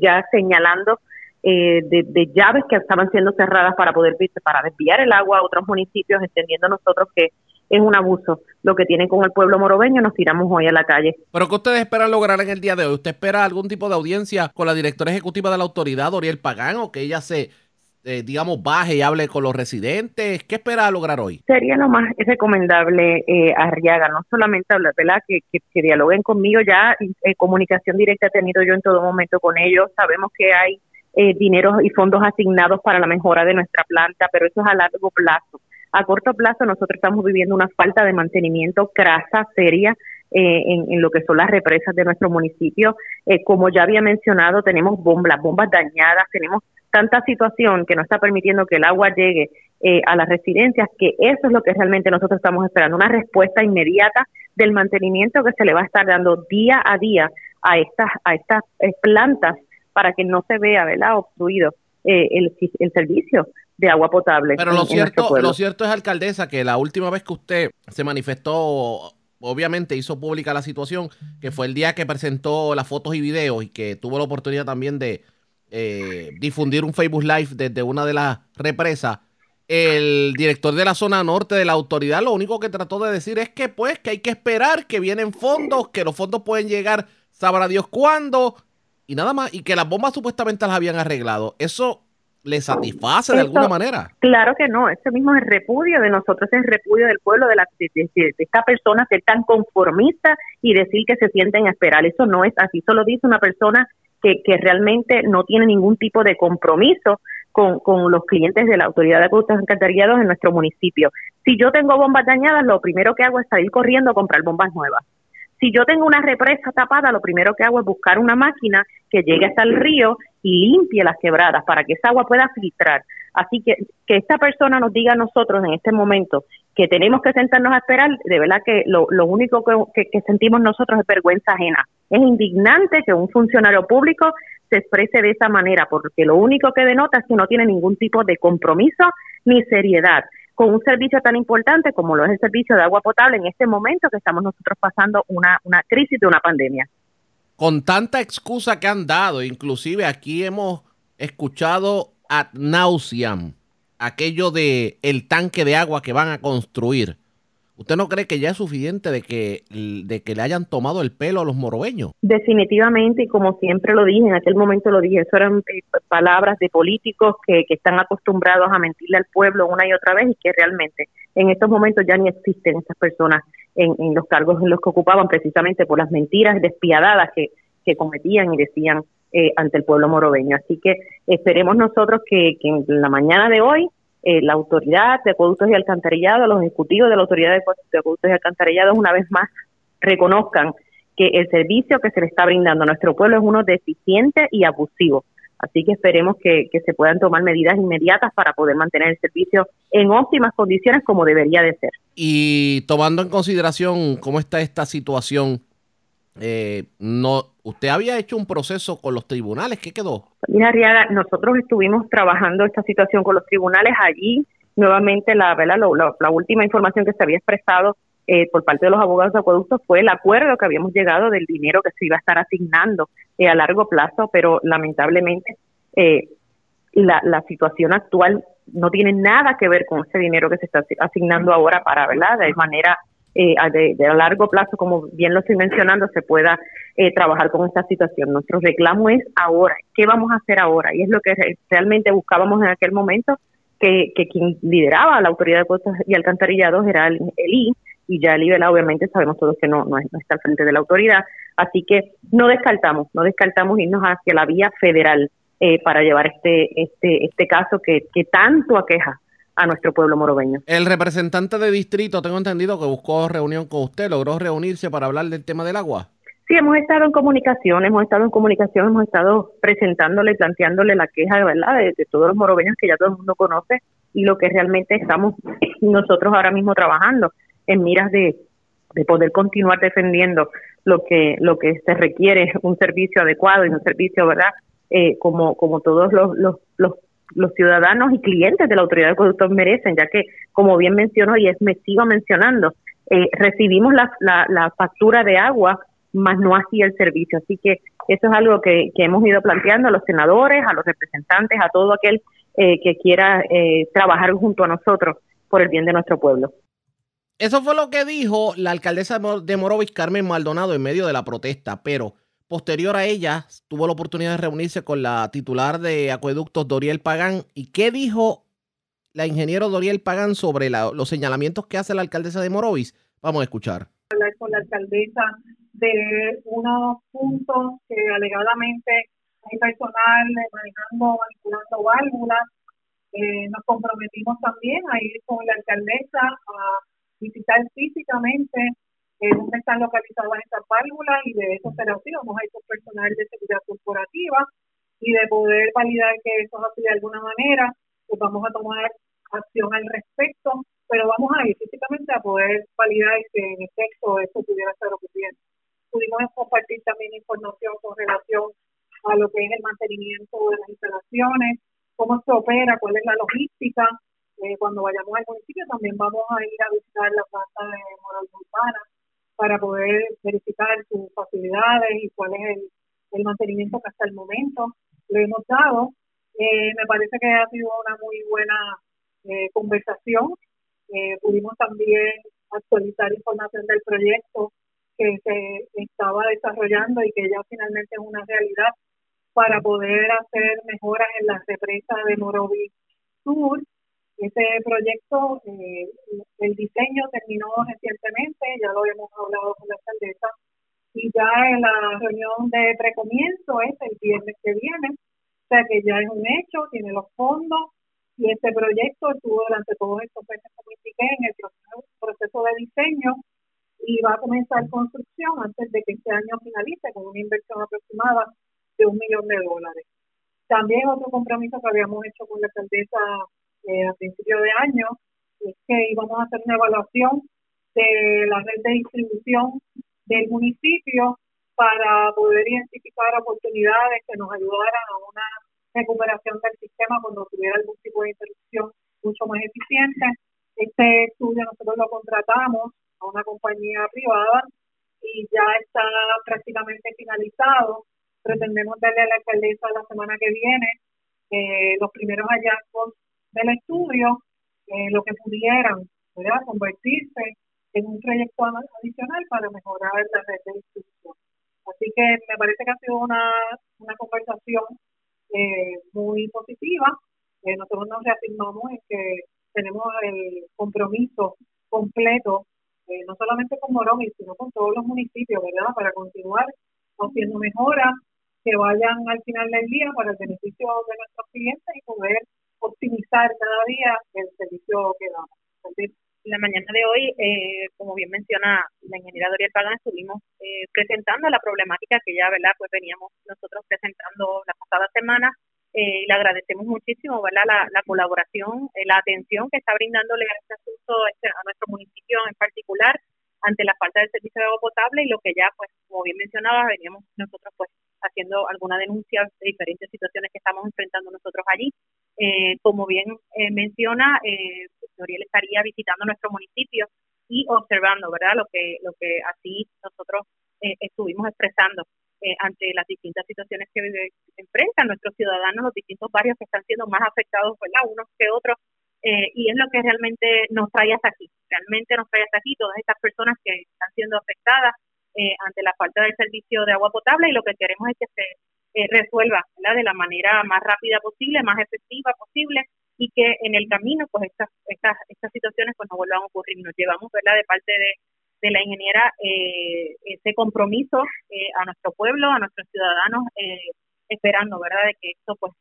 ya señalando de, llaves que estaban siendo cerradas para poder para desviar el agua a otros municipios, entendiendo nosotros que es un abuso lo que tienen con el pueblo morobeño, nos tiramos hoy a la calle. ¿Pero qué ustedes esperan lograr en el día de hoy? ¿Usted espera algún tipo de audiencia con la directora ejecutiva de la autoridad, Oriel Pagán, o que ella se, eh, digamos, baje y hable con los residentes? ¿Qué espera lograr hoy? Sería lo más recomendable, eh, Arriaga, no solamente hablar, ¿verdad? Que, que, dialoguen conmigo ya, eh, comunicación directa he tenido yo en todo momento con ellos, sabemos que hay eh, dineros y fondos asignados para la mejora de nuestra planta, pero eso es a largo plazo a corto plazo nosotros estamos viviendo una falta de mantenimiento crasa, seria, eh, en, lo que son las represas de nuestro municipio. Eh, como ya había mencionado, tenemos bombas, bombas dañadas, tenemos tanta situación que no está permitiendo que el agua llegue eh, a las residencias, que eso es lo que realmente nosotros estamos esperando, una respuesta inmediata del mantenimiento que se le va a estar dando día a día a estas, a estas plantas para que no se vea ¿verdad? obstruido el, el servicio de agua potable. Pero lo, cierto, lo cierto es, alcaldesa, que la última vez que usted se manifestó, obviamente hizo pública la situación, que fue el día que presentó las fotos y videos y que tuvo la oportunidad también de eh, difundir un Facebook Live desde una de las represas. El director de la zona norte de la autoridad lo único que trató de decir es que pues que hay que esperar, que vienen fondos, que los fondos pueden llegar, sabrá Dios cuándo, y nada más, y que las bombas supuestamente las habían arreglado. Eso le satisface de alguna manera. Claro que no, ese mismo es el repudio de nosotros, es el repudio del pueblo, de, la, de, esta persona ser tan conformista y decir que se sienten a esperar. Eso no es así, solo dice una persona que, que realmente no tiene ningún tipo de compromiso con, con los clientes de la Autoridad de Acueductos Alcantarillados en nuestro municipio. Si yo tengo bombas dañadas, lo primero que hago es salir corriendo a comprar bombas nuevas. Si yo tengo una represa tapada, lo primero que hago es buscar una máquina que llegue hasta el río y limpie las quebradas para que esa agua pueda filtrar. Así que que esta persona nos diga a nosotros en este momento que tenemos que sentarnos a esperar, de verdad que lo, único que, sentimos nosotros es vergüenza ajena. Es indignante que un funcionario público se exprese de esa manera, porque lo único que denota es que no tiene ningún tipo de compromiso ni seriedad con un servicio tan importante como lo es el servicio de agua potable en este momento que estamos nosotros pasando una, una crisis de una pandemia. Con tanta excusa que han dado, inclusive aquí hemos escuchado ad nauseam aquello de el tanque de agua que van a construir. ¿Usted no cree que ya es suficiente de que, de que le hayan tomado el pelo a los morobeños? Definitivamente, y como siempre lo dije, en aquel momento lo dije, eso eran eh, palabras de políticos que, que están acostumbrados a mentirle al pueblo una y otra vez y que realmente en estos momentos ya ni existen esas personas en, en los cargos en los que ocupaban precisamente por las mentiras despiadadas que, que cometían y decían eh, ante el pueblo morobeño. Así que esperemos nosotros que, que en la mañana de hoy eh, la autoridad de acueductos y alcantarillados, los ejecutivos de la autoridad de acueductos y alcantarillados una vez más reconozcan que el servicio que se le está brindando a nuestro pueblo es uno deficiente y abusivo. Así que esperemos que, se puedan tomar medidas inmediatas para poder mantener el servicio en óptimas condiciones como debería de ser. Y tomando en consideración cómo está esta situación, eh, no, usted había hecho un proceso con los tribunales, ¿qué quedó? Mira, Riaga, nosotros estuvimos trabajando esta situación con los tribunales allí. Nuevamente, la, la última información que se había expresado eh, por parte de los abogados de acueductos fue el acuerdo que habíamos llegado del dinero que se iba a estar asignando eh, a largo plazo, pero lamentablemente eh, la, la situación actual no tiene nada que ver con ese dinero que se está asignando ahora para, ¿verdad? De manera eh, de, largo plazo, como bien lo estoy mencionando, se pueda eh, trabajar con esta situación. Nuestro reclamo es ahora, ¿qué vamos a hacer ahora? Y es lo que realmente buscábamos en aquel momento, que, que quien lideraba la Autoridad de Costas y Alcantarillados era el, I, y ya el IBELA obviamente sabemos todos que no, no, está al frente de la autoridad, así que no descartamos, no descartamos irnos hacia la vía federal eh, para llevar este, este, este caso que, que tanto aqueja a nuestro pueblo morobeño. El representante de distrito, tengo entendido que buscó reunión con usted, logró reunirse para hablar del tema del agua. Sí, hemos estado en comunicación, hemos estado en comunicación, hemos estado presentándole, planteándole la queja verdad de, todos los morobeños que ya todo el mundo conoce y lo que realmente estamos nosotros ahora mismo trabajando en miras de, de poder continuar defendiendo lo que lo que se requiere un servicio adecuado y un servicio verdad eh, como como todos los, los, los los ciudadanos y clientes de la autoridad de conductor merecen, ya que, como bien mencionó y es me sigo mencionando, eh, recibimos la, la, factura de agua, más no así el servicio. Así que eso es algo que, que hemos ido planteando a los senadores, a los representantes, a todo aquel eh, que quiera eh, trabajar junto a nosotros por el bien de nuestro pueblo. Eso fue lo que dijo la alcaldesa de Morovis, Carmen Maldonado, en medio de la protesta, pero Posterior a ella, tuvo la oportunidad de reunirse con la titular de Acueductos, Doriel Pagán. ¿Y qué dijo la ingeniero Doriel Pagán sobre los señalamientos que hace la alcaldesa de Morovis? Vamos a escuchar. Con la alcaldesa de unos puntos que alegadamente hay personal manejando, manipulando válvulas. Eh, nos comprometimos también a ir con la alcaldesa a visitar físicamente dónde están localizadas estas válvulas y de eso será así. Vamos a ir con personal de seguridad corporativa y de poder validar que eso es así de alguna manera, pues vamos a tomar acción al respecto, pero vamos a ir físicamente a poder validar que en efecto eso pudiera estar ocurriendo. Pudimos compartir también información con relación a lo que es el mantenimiento de las instalaciones, cómo se opera, cuál es la logística. Eh, cuando vayamos al municipio también vamos a ir a visitar la planta de moral urbana para poder verificar sus facilidades y cuál es el, mantenimiento que hasta el momento le hemos dado. Eh, me parece que ha sido una muy buena eh, conversación. Eh, pudimos también actualizar información del proyecto que se estaba desarrollando y que ya finalmente es una realidad para poder hacer mejoras en las represas de Morovi Sur ese proyecto, eh, el diseño terminó recientemente, ya lo hemos hablado con la alcaldesa, y ya en la reunión de precomienzo es el viernes que viene, o sea que ya es un hecho, tiene los fondos, y este proyecto estuvo durante todos estos meses, como indiqué, en el proceso de diseño, y va a comenzar construcción antes de que este año finalice con una inversión aproximada de un millón de dólares. También otro compromiso que habíamos hecho con la alcaldesa eh, a principio de año, es que íbamos a hacer una evaluación de la red de distribución del municipio para poder identificar oportunidades que nos ayudaran a una recuperación del sistema cuando tuviera algún tipo de interrupción mucho más eficiente. Este estudio nosotros lo contratamos a una compañía privada y ya está prácticamente finalizado. Pretendemos darle a la alcaldesa la semana que viene eh, los primeros hallazgos del estudio eh, lo que pudieran ¿verdad? convertirse en un proyecto adicional para mejorar la red de distribución. Así que me parece que ha sido una, una conversación eh, muy positiva. Eh, nosotros nos reafirmamos en que tenemos el compromiso completo, no solamente con Morovis, sino con todos los municipios, ¿verdad? Para continuar haciendo mejoras que vayan al final del día para el beneficio de nuestros clientes y poder optimizar cada día el servicio que damos. en la mañana de hoy, eh, como bien menciona la ingeniera Doriel Pagán, estuvimos eh, presentando la problemática que ya, ¿verdad? Pues veníamos nosotros presentando la pasada semana eh, y le agradecemos muchísimo, ¿verdad? La, la colaboración, la atención que está brindándole a este asunto este, a nuestro municipio en particular ante la falta del servicio de agua potable y lo que ya, pues, como bien mencionaba, veníamos nosotros, pues, haciendo alguna denuncia de diferentes situaciones que estamos enfrentando nosotros allí. Eh, como bien eh, menciona, eh, Noriel estaría visitando nuestro municipio y observando, ¿verdad? Lo que, lo que así nosotros eh, estuvimos expresando ante las distintas situaciones que enfrentan nuestros ciudadanos, los distintos barrios que están siendo más afectados, ¿verdad? Unos que otros eh, y es lo que realmente nos trae hasta aquí. Realmente nos trae hasta aquí todas estas personas que están siendo afectadas eh, ante la falta del servicio de agua potable y lo que queremos es que se eh, resuelva de la manera más rápida posible, más efectiva posible y que en el camino pues estas estas estas situaciones pues no vuelvan a ocurrir. Nos llevamos verdad de parte de, de la ingeniera eh, ese compromiso a nuestro pueblo, a nuestros ciudadanos, esperando verdad de que esto pues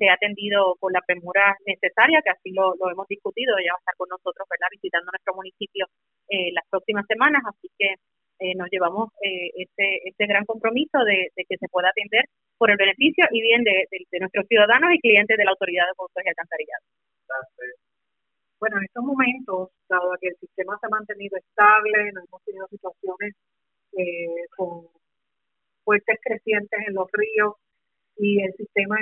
sea atendido con la premura necesaria, que así lo, lo hemos discutido, ella va a estar con nosotros verdad visitando nuestro municipio las próximas semanas, así que eh, nos llevamos eh, este, este gran compromiso de, que se pueda atender por el beneficio y bien de, nuestros ciudadanos y clientes de la Autoridad de Pozos y Alcantarillado. Bueno, en estos momentos, dado que el sistema se ha mantenido estable, no hemos tenido situaciones eh, con fuertes crecientes en los ríos y el sistema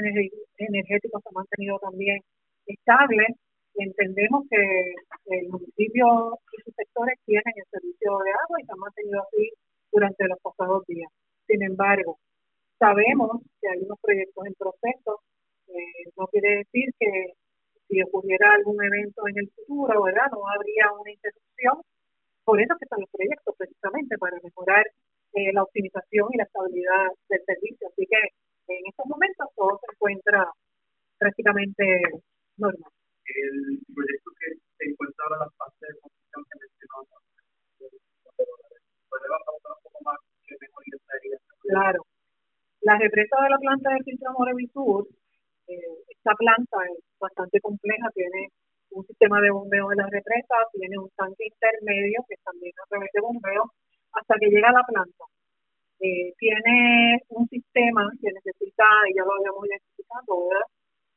energético se ha mantenido también estable, entendemos que el municipio y sus sectores tienen el servicio de agua y se han mantenido así durante los pasados días. Sin embargo, sabemos que hay unos proyectos en proceso. Eh, no quiere decir que si ocurriera algún evento en el futuro, ¿verdad? No habría una interrupción. Por eso que están los proyectos, precisamente, para mejorar eh, la optimización y la estabilidad del servicio. Así que en estos momentos todo se encuentra prácticamente normal el proyecto que se encuentra ahora la fase de construcción que mencionó ¿puede bajar un poco más que mejoría estaría? Claro. La represa de la planta de filtro Sur, eh, esta planta es bastante compleja, tiene un sistema de bombeo de la represa, tiene un tanque intermedio que también a través de bombeo hasta que llega a la planta. Eh, tiene un sistema que necesita, y ya lo habíamos identificado, ¿verdad?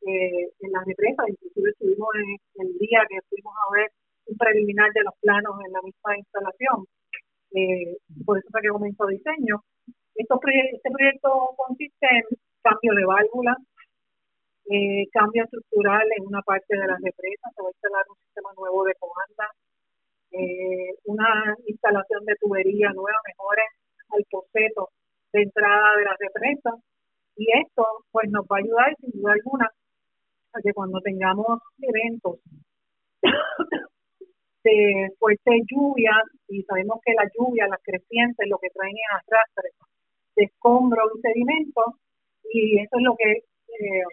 eh, en las represas, inclusive estuvimos en el día que fuimos a ver un preliminar de los planos en la misma instalación. Eh, por eso fue que comenzó diseño. Este proyecto consiste en cambio de válvulas, eh, cambio estructural en una parte de las represas, se va a instalar un sistema nuevo de comanda, eh, una instalación de tubería nueva, mejores al poseto de entrada de las represas. Y esto pues nos va a ayudar sin duda alguna a que cuando tengamos eventos de fuertes lluvias, y sabemos que la lluvia, las crecientes, lo que traen es arrastre de escombros y sedimentos, y eso es lo que eh,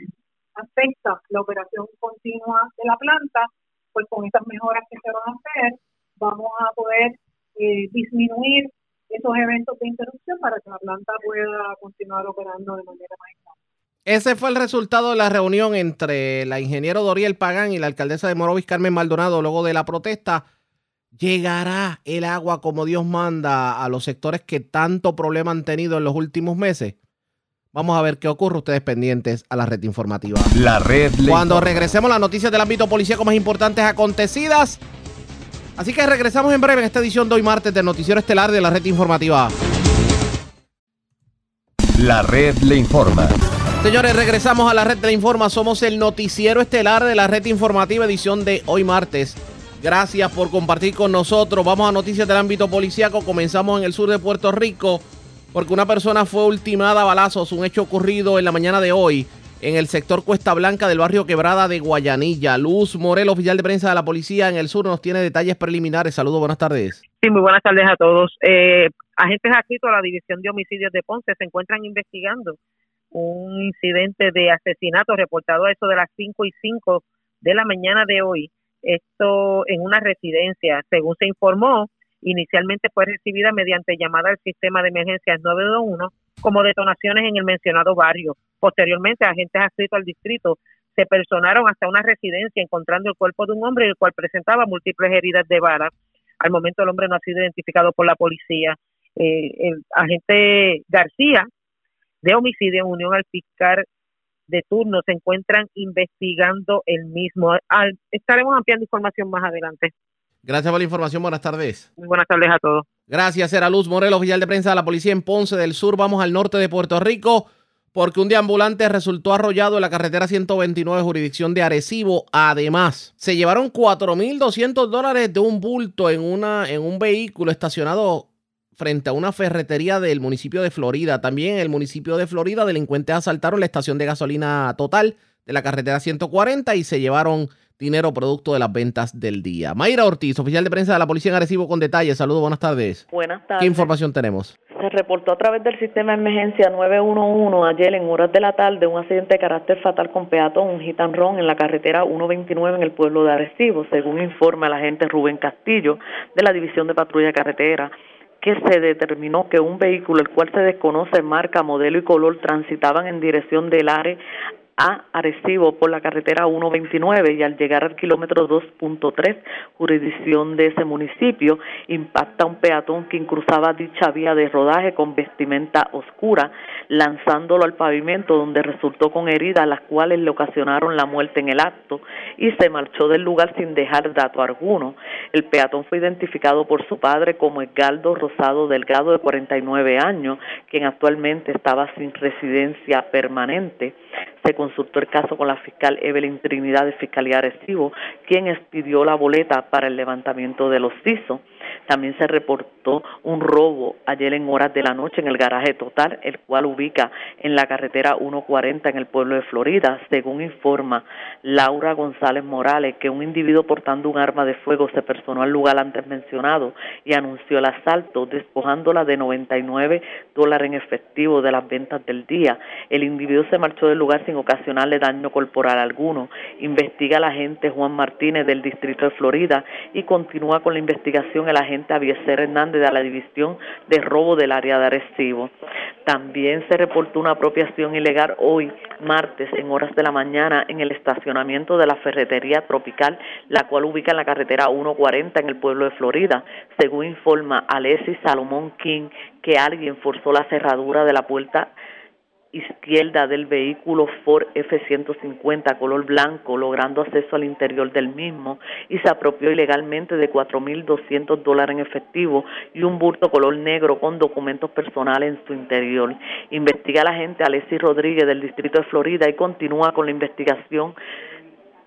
afecta la operación continua de la planta, pues con estas mejoras que se van a hacer, vamos a poder eh, disminuir esos eventos de interrupción para que la planta pueda continuar operando de manera más estable. Ese fue el resultado de la reunión entre la ingeniero Doriel Pagán y la alcaldesa de Morovis, Carmen Maldonado, luego de la protesta. ¿Llegará el agua como Dios manda a los sectores que tanto problema han tenido en los últimos meses? Vamos a ver qué ocurre. Ustedes pendientes a la red informativa. La red. Cuando regresemos las noticias del ámbito policíaco más importantes acontecidas. Así que regresamos en breve en esta edición de hoy martes del Noticiero Estelar de la red informativa. La red le informa. Señores, regresamos a la red la Informa. Somos el noticiero estelar de la red informativa edición de hoy martes. Gracias por compartir con nosotros. Vamos a noticias del ámbito policíaco. Comenzamos en el sur de Puerto Rico porque una persona fue ultimada a balazos, un hecho ocurrido en la mañana de hoy en el sector Cuesta Blanca del barrio Quebrada de Guayanilla. Luz Morel, oficial de prensa de la policía en el sur, nos tiene detalles preliminares. Saludos, buenas tardes. Sí, muy buenas tardes a todos. Eh, agentes adscritos a la División de Homicidios de Ponce se encuentran investigando un incidente de asesinato reportado a eso de las 5 y 5 de la mañana de hoy, esto en una residencia. Según se informó, inicialmente fue recibida mediante llamada al sistema de emergencias 921 como detonaciones en el mencionado barrio. Posteriormente, agentes adscritos al distrito se personaron hasta una residencia encontrando el cuerpo de un hombre el cual presentaba múltiples heridas de bala. Al momento el hombre no ha sido identificado por la policía. Eh, el agente García de homicidio en unión al fiscal de turno se encuentran investigando el mismo. estaremos ampliando información más adelante. Gracias por la información. Buenas tardes. Muy buenas tardes a todos. Gracias, era Luz Morel, oficial de prensa de la policía en Ponce del Sur. Vamos al norte de Puerto Rico porque un deambulante resultó arrollado en la carretera 129 jurisdicción de Arecibo. Además, se llevaron 4.200 dólares de un bulto en, una, en un vehículo estacionado frente a una ferretería del municipio de Florida. También en el municipio de Florida, delincuentes asaltaron la estación de gasolina total de la carretera 140 y se llevaron dinero producto de las ventas del día. Mayra Ortiz, oficial de prensa de la Policía en Arecibo con detalles. Saludos, buenas tardes. Buenas tardes. ¿Qué información tenemos? Se reportó a través del sistema de emergencia 911 ayer en horas de la tarde un accidente de carácter fatal con peatón, un run en la carretera 129 en el pueblo de Arecibo, según informa el agente Rubén Castillo de la División de Patrulla Carretera que se determinó que un vehículo, el cual se desconoce marca, modelo y color, transitaban en dirección del área a Arecibo por la carretera 129 y al llegar al kilómetro 2.3, jurisdicción de ese municipio, impacta un peatón que cruzaba dicha vía de rodaje con vestimenta oscura, lanzándolo al pavimento donde resultó con heridas las cuales le ocasionaron la muerte en el acto y se marchó del lugar sin dejar dato alguno. El peatón fue identificado por su padre como Edgardo Rosado Delgado de 49 años, quien actualmente estaba sin residencia permanente. Se consultó el caso con la fiscal Evelyn Trinidad de Fiscalía Arecibo, quien expidió la boleta para el levantamiento de los CISO. También se reportó un robo ayer en horas de la noche en el garaje total, el cual ubica en la carretera 140 en el pueblo de Florida, según informa Laura González Morales, que un individuo portando un arma de fuego se personó al lugar antes mencionado y anunció el asalto, despojándola de 99 dólares en efectivo de las ventas del día. El individuo se marchó del lugar sin ocasionarle daño corporal alguno. Investiga la agente Juan Martínez del Distrito de Florida y continúa con la investigación el agente Avieser Hernández de la División de Robo del área de Arecibo. También se reportó una apropiación ilegal hoy, martes, en horas de la mañana, en el estacionamiento de la ferretería tropical, la cual ubica en la carretera 140 en el pueblo de Florida. Según informa Alessi Salomón King, que alguien forzó la cerradura de la puerta izquierda del vehículo Ford F-150 color blanco, logrando acceso al interior del mismo y se apropió ilegalmente de 4.200 dólares en efectivo y un bulto color negro con documentos personales en su interior. Investiga la agente Alessi Rodríguez del Distrito de Florida y continúa con la investigación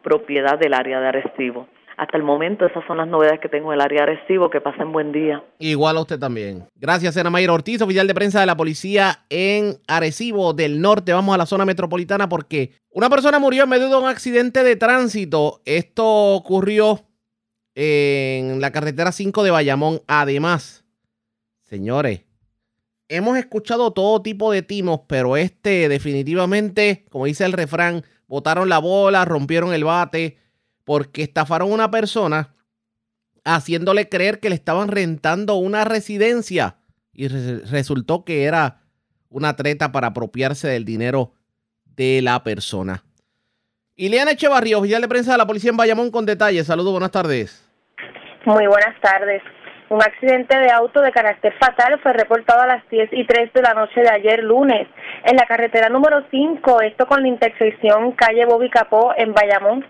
propiedad del área de Arecibo hasta el momento esas son las novedades que tengo en el área Arecibo. Que pasen buen día. Igual a usted también. Gracias, Ana Mayra Ortiz, oficial de prensa de la policía en Arecibo del Norte. Vamos a la zona metropolitana porque una persona murió en medio de un accidente de tránsito. Esto ocurrió en la carretera 5 de Bayamón. Además, señores, hemos escuchado todo tipo de timos, pero este definitivamente, como dice el refrán, botaron la bola, rompieron el bate porque estafaron a una persona haciéndole creer que le estaban rentando una residencia y resultó que era una treta para apropiarse del dinero de la persona. Ileana Echevarría, oficial de prensa de la policía en Bayamón con detalles. Saludos, buenas tardes. Muy buenas tardes. Un accidente de auto de carácter fatal fue reportado a las 10 y 3 de la noche de ayer lunes en la carretera número 5, esto con la intersección calle Bobby Capó en Bayamón.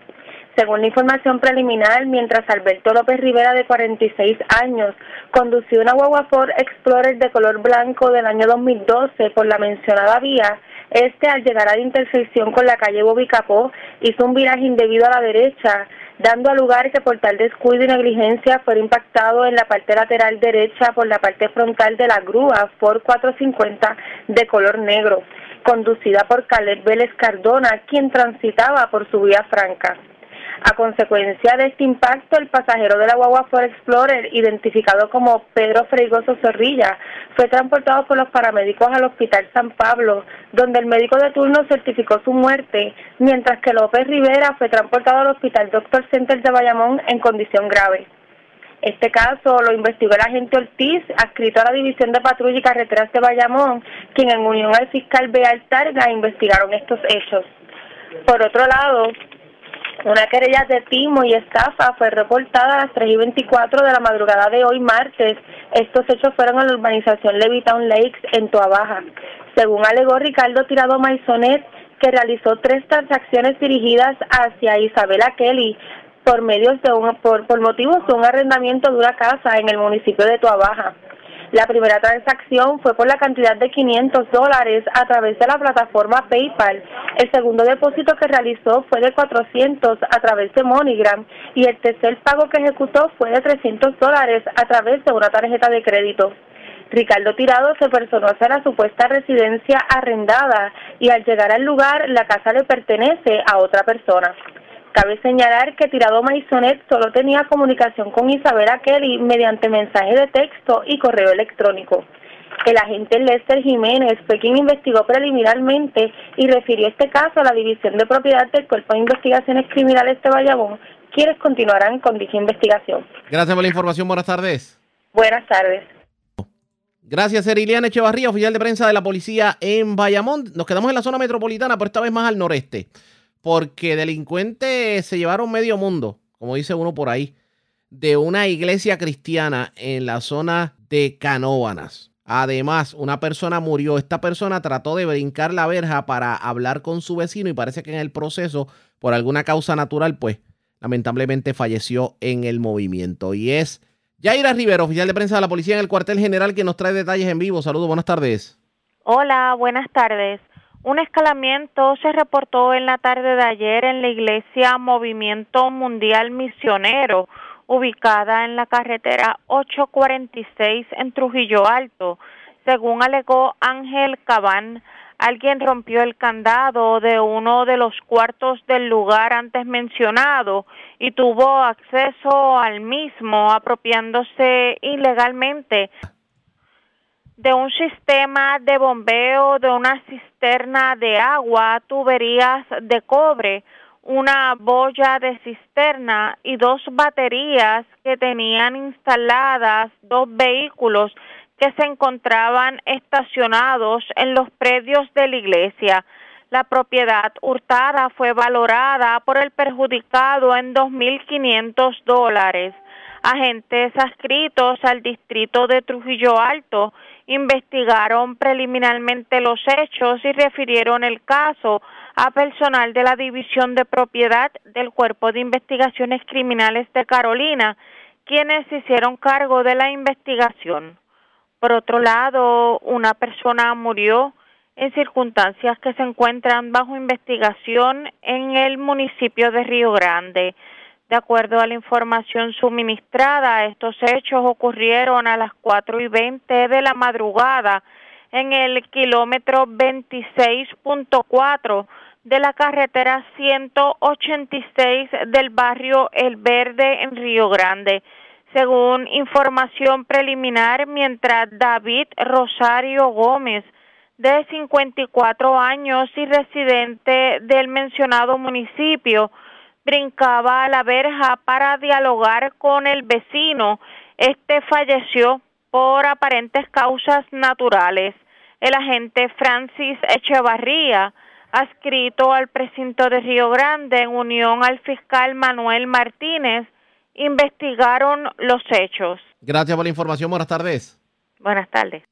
Según la información preliminar, mientras Alberto López Rivera, de 46 años, condució una guagua Ford Explorer de color blanco del año 2012 por la mencionada vía, este al llegar a la intersección con la calle Bobicapó hizo un viraje indebido a la derecha, dando a lugar que por tal descuido y negligencia fue impactado en la parte lateral derecha por la parte frontal de la grúa Ford 450 de color negro, conducida por Caleb Vélez Cardona, quien transitaba por su vía franca. A consecuencia de este impacto, el pasajero de la guagua Ford Explorer, identificado como Pedro Freigoso Zorrilla, fue transportado por los paramédicos al Hospital San Pablo, donde el médico de turno certificó su muerte, mientras que López Rivera fue transportado al Hospital Doctor Center de Bayamón en condición grave. Este caso lo investigó el agente Ortiz, adscrito a la División de Patrulla y Carreteras de Bayamón, quien en unión al fiscal Beal Targa investigaron estos hechos. Por otro lado, una querella de timo y estafa fue reportada a las 3 y 24 de la madrugada de hoy martes. Estos hechos fueron en la urbanización Levitown Lakes en Baja. Según alegó Ricardo Tirado Maisonet, que realizó tres transacciones dirigidas hacia Isabela Kelly por medios de un, por, por motivos de un arrendamiento de una casa en el municipio de Baja. La primera transacción fue por la cantidad de 500 dólares a través de la plataforma PayPal. El segundo depósito que realizó fue de 400 a través de MoneyGram y el tercer pago que ejecutó fue de 300 dólares a través de una tarjeta de crédito. Ricardo Tirado se personó hacia la supuesta residencia arrendada y al llegar al lugar la casa le pertenece a otra persona. Cabe señalar que Tirado Maisonet solo tenía comunicación con Isabela Kelly mediante mensaje de texto y correo electrónico. El agente Lester Jiménez fue quien investigó preliminarmente y refirió este caso a la División de Propiedad del Cuerpo de Investigaciones Criminales de Bayamón, quienes continuarán con dicha investigación. Gracias por la información. Buenas tardes. Buenas tardes. Gracias, Eriliana Echevarría, oficial de prensa de la policía en Bayamón. Nos quedamos en la zona metropolitana, pero esta vez más al noreste, porque delincuentes se llevaron medio mundo, como dice uno por ahí, de una iglesia cristiana en la zona de Canóbanas. Además, una persona murió. Esta persona trató de brincar la verja para hablar con su vecino y parece que en el proceso, por alguna causa natural, pues lamentablemente falleció en el movimiento. Y es Yaira Rivero, oficial de prensa de la policía en el cuartel general, que nos trae detalles en vivo. Saludos, buenas tardes. Hola, buenas tardes. Un escalamiento se reportó en la tarde de ayer en la iglesia Movimiento Mundial Misionero, ubicada en la carretera 846 en Trujillo Alto. Según alegó Ángel Cabán, alguien rompió el candado de uno de los cuartos del lugar antes mencionado y tuvo acceso al mismo apropiándose ilegalmente de un sistema de bombeo de una cisterna de agua, tuberías de cobre, una boya de cisterna y dos baterías que tenían instaladas dos vehículos que se encontraban estacionados en los predios de la iglesia. La propiedad hurtada fue valorada por el perjudicado en 2.500 dólares. Agentes adscritos al distrito de Trujillo Alto investigaron preliminarmente los hechos y refirieron el caso a personal de la División de Propiedad del Cuerpo de Investigaciones Criminales de Carolina, quienes hicieron cargo de la investigación. Por otro lado, una persona murió en circunstancias que se encuentran bajo investigación en el municipio de Río Grande. De acuerdo a la información suministrada, estos hechos ocurrieron a las cuatro y veinte de la madrugada en el kilómetro 26.4 de la carretera 186 del barrio El Verde en Río Grande. Según información preliminar, mientras David Rosario Gómez, de 54 años y residente del mencionado municipio, brincaba a la verja para dialogar con el vecino. Este falleció por aparentes causas naturales. El agente Francis Echevarría, adscrito al precinto de Río Grande en unión al fiscal Manuel Martínez, investigaron los hechos. Gracias por la información. Buenas tardes. Buenas tardes.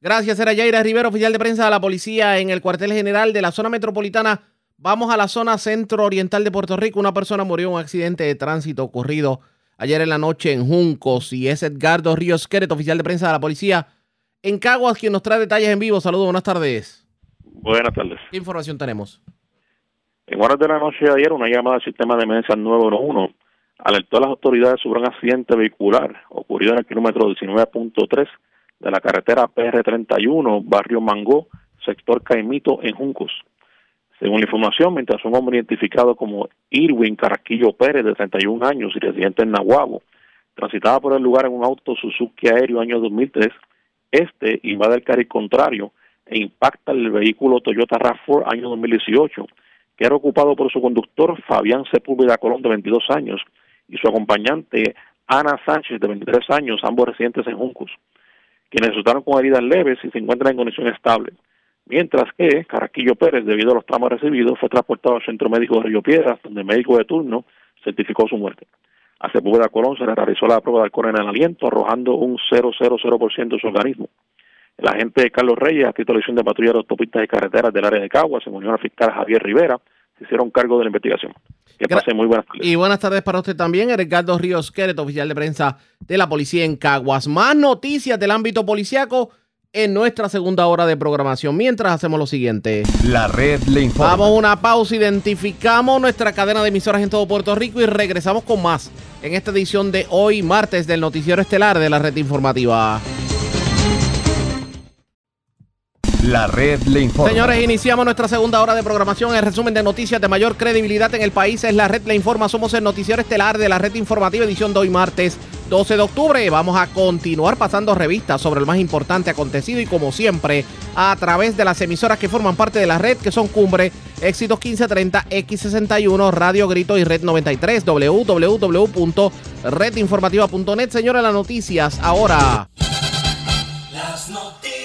Gracias, era Yaira Rivero, oficial de prensa de la policía en el cuartel general de la zona metropolitana. Vamos a la zona centro-oriental de Puerto Rico. Una persona murió en un accidente de tránsito ocurrido ayer en la noche en Juncos y es Edgardo Ríos Queret, oficial de prensa de la policía en Caguas, quien nos trae detalles en vivo. Saludos, buenas tardes. Buenas tardes. ¿Qué información tenemos? En horas de la noche de ayer, una llamada al sistema de emergencia 911 alertó a las autoridades sobre un accidente vehicular ocurrido en el kilómetro 19.3 de la carretera PR31, barrio Mangó, sector Caimito, en Juncos. Según la información, mientras un hombre identificado como Irwin Carraquillo Pérez, de 31 años y residente en Nahuabo, transitaba por el lugar en un auto Suzuki aéreo año 2003, este invade el carril contrario e impacta el vehículo Toyota RAV4 año 2018, que era ocupado por su conductor Fabián Sepúlveda Colón, de 22 años, y su acompañante Ana Sánchez, de 23 años, ambos residentes en Juncos, quienes resultaron con heridas leves y se encuentran en condición estable. Mientras que Carraquillo Pérez, debido a los tramos recibidos, fue transportado al Centro Médico de Río Piedras, donde el médico de turno certificó su muerte. A Sepúlveda Colón se le realizó la prueba de alcohol en el aliento, arrojando un 0,00% de su organismo. El agente Carlos Reyes, escrito la de patrulla de autopistas y carreteras del área de Caguas, se unió al fiscal Javier Rivera, se hicieron cargo de la investigación. Que pase muy buenas tardes. Y buenas tardes para usted también, Ricardo Ríos Queret, oficial de prensa de la policía en Caguas. Más noticias del ámbito policiaco en nuestra segunda hora de programación. Mientras hacemos lo siguiente. La red le informa. Vamos a una pausa, identificamos nuestra cadena de emisoras en todo Puerto Rico y regresamos con más en esta edición de hoy, martes, del noticiero estelar de la red informativa. La red le informa. Señores, iniciamos nuestra segunda hora de programación. El resumen de noticias de mayor credibilidad en el país es La red le informa. Somos el noticiero estelar de la red informativa edición de hoy martes 12 de octubre. Vamos a continuar pasando revistas sobre lo más importante acontecido y como siempre a través de las emisoras que forman parte de la red que son Cumbre, Éxitos 1530, X61, Radio Grito y Red 93, www.redinformativa.net. Señores, las noticias ahora. Las noticias.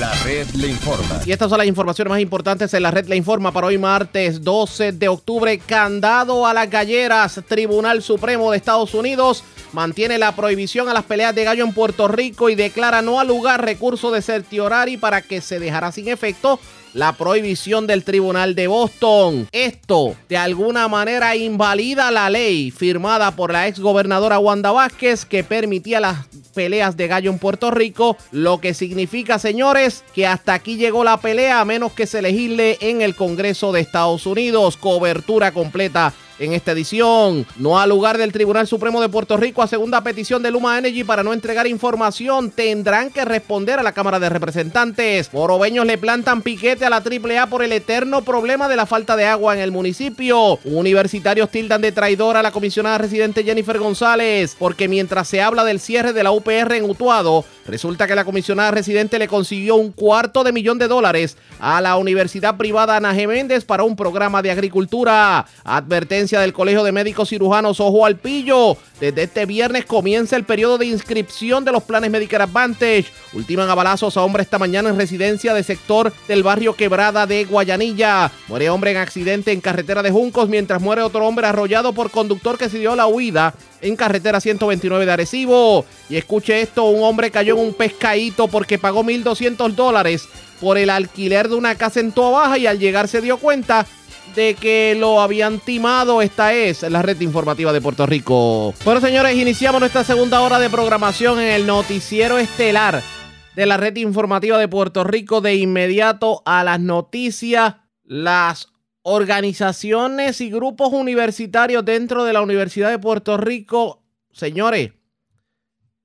La red le informa. Y estas son las informaciones más importantes en la red le informa para hoy martes 12 de octubre. Candado a las galleras. Tribunal Supremo de Estados Unidos mantiene la prohibición a las peleas de gallo en Puerto Rico y declara no al lugar recurso de certiorari para que se dejara sin efecto la prohibición del Tribunal de Boston. Esto de alguna manera invalida la ley firmada por la ex gobernadora Wanda Vázquez que permitía las peleas de gallo en Puerto Rico, lo que significa, señores, que hasta aquí llegó la pelea a menos que se legisle en el Congreso de Estados Unidos. Cobertura completa en esta edición. No ha lugar del Tribunal Supremo de Puerto Rico a segunda petición de Luma Energy para no entregar información. Tendrán que responder a la Cámara de Representantes. Morobeños le plantan piquete a la AAA por el eterno problema de la falta de agua en el municipio. Universitarios tildan de traidora a la comisionada residente Jennifer González porque mientras se habla del cierre de la UPR en Utuado, resulta que la comisionada residente le consiguió un cuarto de millón de dólares a la Universidad Privada Ana G. Méndez para un programa de agricultura. Advertencia del Colegio de Médicos Cirujanos Ojo al Pillo. Desde este viernes comienza el periodo de inscripción de los planes Medicare Advantage. Ultiman a balazos a hombre esta mañana en residencia de sector del barrio Quebrada de Guayanilla. Muere hombre en accidente en carretera de Juncos mientras muere otro hombre arrollado por conductor que se dio la huida en carretera 129 de Arecibo. Y escuche esto, un hombre cayó en un pescadito porque pagó 1.200 dólares por el alquiler de una casa en Toa Baja y al llegar se dio cuenta de que lo habían timado. Esta es la red informativa de Puerto Rico. Bueno, señores, iniciamos nuestra segunda hora de programación en el noticiero estelar de la red informativa de Puerto Rico. De inmediato a las noticias, las organizaciones y grupos universitarios dentro de la Universidad de Puerto Rico, señores,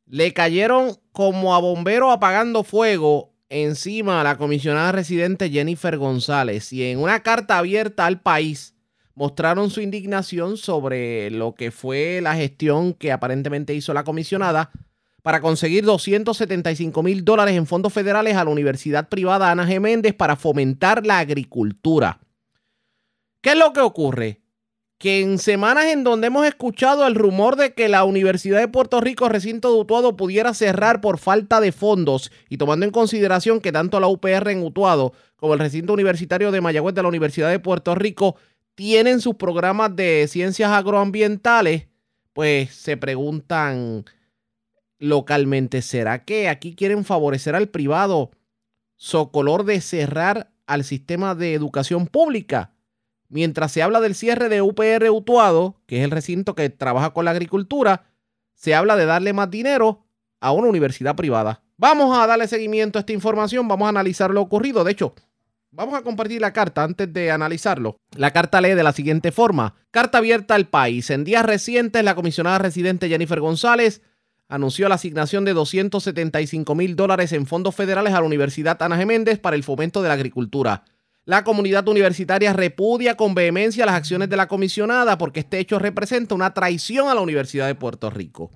le cayeron como a bombero apagando fuego encima a la comisionada residente Jennifer González y en una carta abierta al país mostraron su indignación sobre lo que fue la gestión que aparentemente hizo la comisionada para conseguir 275 mil dólares en fondos federales a la Universidad Privada Ana G. Méndez para fomentar la agricultura. ¿Qué es lo que ocurre? Que en semanas en donde hemos escuchado el rumor de que la Universidad de Puerto Rico, recinto de Utuado, pudiera cerrar por falta de fondos y tomando en consideración que tanto la UPR en Utuado como el recinto universitario de Mayagüez de la Universidad de Puerto Rico tienen sus programas de ciencias agroambientales, pues se preguntan localmente, ¿será que aquí quieren favorecer al privado socolor de cerrar al sistema de educación pública? Mientras se habla del cierre de UPR Utuado, que es el recinto que trabaja con la agricultura, se habla de darle más dinero a una universidad privada. Vamos a darle seguimiento a esta información, vamos a analizar lo ocurrido. De hecho, vamos a compartir la carta antes de analizarlo. La carta lee de la siguiente forma. Carta abierta al país. En días recientes, la comisionada residente Jennifer González anunció la asignación de 275 mil dólares en fondos federales a la Universidad Ana Geméndez para el fomento de la agricultura. La comunidad universitaria repudia con vehemencia las acciones de la comisionada porque este hecho representa una traición a la Universidad de Puerto Rico.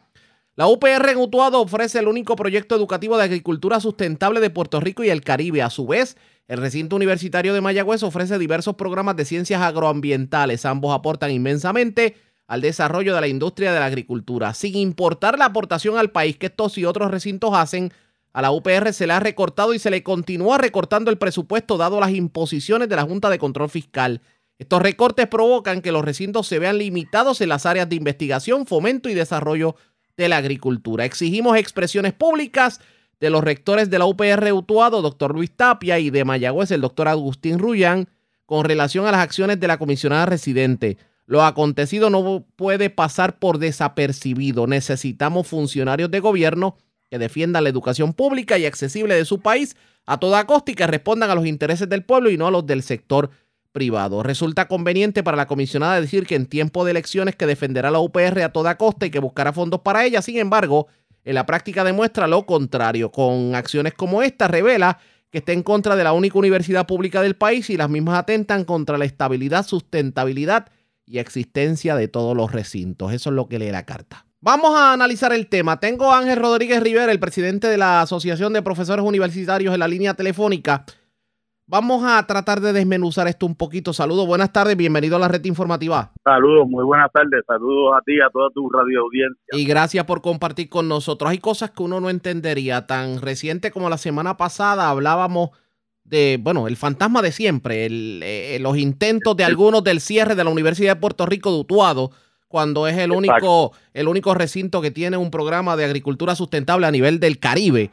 La UPR en Utuado ofrece el único proyecto educativo de agricultura sustentable de Puerto Rico y el Caribe. A su vez, el recinto universitario de Mayagüez ofrece diversos programas de ciencias agroambientales. Ambos aportan inmensamente al desarrollo de la industria de la agricultura, sin importar la aportación al país que estos y otros recintos hacen a la UPR se le ha recortado y se le continúa recortando el presupuesto dado las imposiciones de la Junta de Control Fiscal. Estos recortes provocan que los recintos se vean limitados en las áreas de investigación, fomento y desarrollo de la agricultura. Exigimos expresiones públicas de los rectores de la UPR Utuado, doctor Luis Tapia, y de Mayagüez, el doctor Agustín Rullán, con relación a las acciones de la comisionada residente. Lo acontecido no puede pasar por desapercibido. Necesitamos funcionarios de gobierno que defiendan la educación pública y accesible de su país a toda costa y que respondan a los intereses del pueblo y no a los del sector privado. Resulta conveniente para la comisionada decir que en tiempo de elecciones que defenderá la UPR a toda costa y que buscará fondos para ella. Sin embargo, en la práctica demuestra lo contrario. Con acciones como esta revela que está en contra de la única universidad pública del país y las mismas atentan contra la estabilidad, sustentabilidad y existencia de todos los recintos. Eso es lo que lee la carta. Vamos a analizar el tema. Tengo a Ángel Rodríguez Rivera, el presidente de la Asociación de Profesores Universitarios en la línea telefónica. Vamos a tratar de desmenuzar esto un poquito. Saludos, buenas tardes, bienvenido a la red informativa. Saludos, muy buenas tardes, saludos a ti y a toda tu radio audiencia. Y gracias por compartir con nosotros. Hay cosas que uno no entendería. Tan reciente como la semana pasada hablábamos de, bueno, el fantasma de siempre, eh, los intentos de algunos del cierre de la Universidad de Puerto Rico de Utuado, cuando es el único, el único recinto que tiene un programa de agricultura sustentable a nivel del Caribe.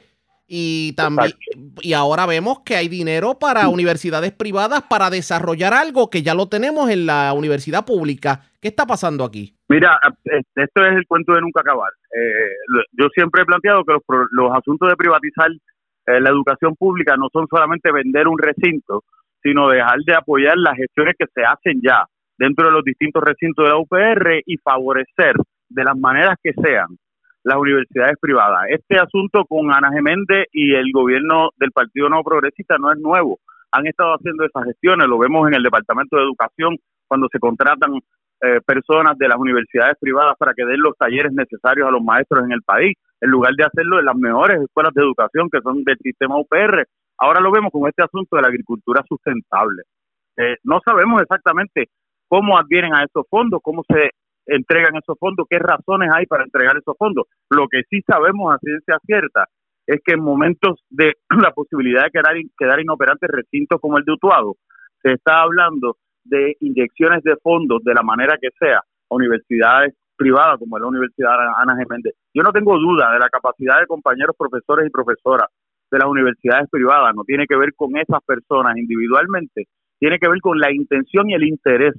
Y también y ahora vemos que hay dinero para universidades privadas para desarrollar algo que ya lo tenemos en la universidad pública. ¿Qué está pasando aquí? Mira, esto es el cuento de nunca acabar. Eh, yo siempre he planteado que los, asuntos de privatizar eh, la educación pública no son solamente vender un recinto, sino dejar de apoyar las gestiones que se hacen ya dentro de los distintos recintos de la UPR y favorecer de las maneras que sean las universidades privadas. Este asunto con Ana Geméndez y el gobierno del Partido No Progresista no es nuevo. Han estado haciendo esas gestiones, lo vemos en el Departamento de Educación cuando se contratan eh, personas de las universidades privadas para que den los talleres necesarios a los maestros en el país, en lugar de hacerlo en las mejores escuelas de educación que son del sistema UPR. Ahora lo vemos con este asunto de la agricultura sustentable. Eh, no sabemos exactamente cómo advienen a esos fondos, cómo se entregan esos fondos, qué razones hay para entregar esos fondos. Lo que sí sabemos a ciencia cierta es que en momentos de la posibilidad de quedar, quedar inoperantes recintos como el de Utuado, se está hablando de inyecciones de fondos de la manera que sea a universidades privadas como la Universidad Ana Geméndez. Yo no tengo duda de la capacidad de compañeros profesores y profesoras de las universidades privadas, no tiene que ver con esas personas individualmente, tiene que ver con la intención y el interés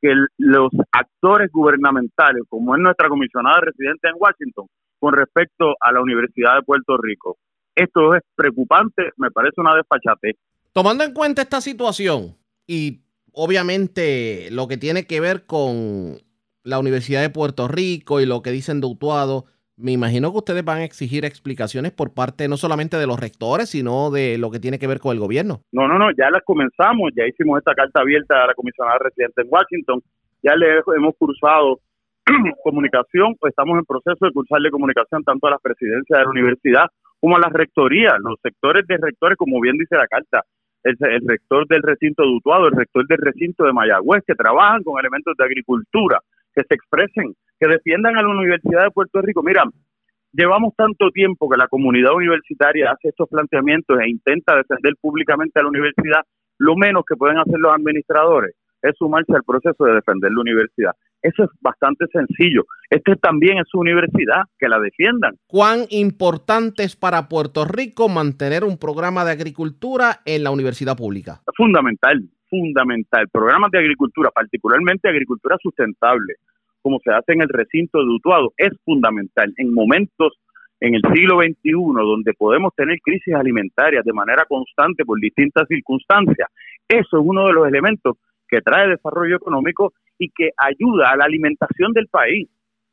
que los actores gubernamentales, como es nuestra comisionada residente en Washington, con respecto a la Universidad de Puerto Rico. Esto es preocupante, me parece una desfachatez. Tomando en cuenta esta situación y obviamente lo que tiene que ver con la Universidad de Puerto Rico y lo que dicen de Utuado, me imagino que ustedes van a exigir explicaciones por parte no solamente de los rectores, sino de lo que tiene que ver con el gobierno. No, no, no, ya las comenzamos, ya hicimos esta carta abierta a la comisionada residente en Washington, ya le hemos cursado comunicación, estamos en proceso de cursarle comunicación tanto a las presidencias de la universidad como a las rectorías, los sectores de rectores, como bien dice la carta, el, el rector del recinto de Utuado, el rector del recinto de Mayagüez, que trabajan con elementos de agricultura, que se expresen, que defiendan a la Universidad de Puerto Rico. Mira, llevamos tanto tiempo que la comunidad universitaria hace estos planteamientos e intenta defender públicamente a la universidad, lo menos que pueden hacer los administradores es sumarse al proceso de defender la universidad. Eso es bastante sencillo. Este también es su universidad, que la defiendan. ¿Cuán importante es para Puerto Rico mantener un programa de agricultura en la universidad pública? Fundamental, fundamental. Programas de agricultura, particularmente agricultura sustentable, como se hace en el recinto de Utuado, es fundamental. En momentos en el siglo XXI, donde podemos tener crisis alimentarias de manera constante por distintas circunstancias, eso es uno de los elementos que trae desarrollo económico y que ayuda a la alimentación del país.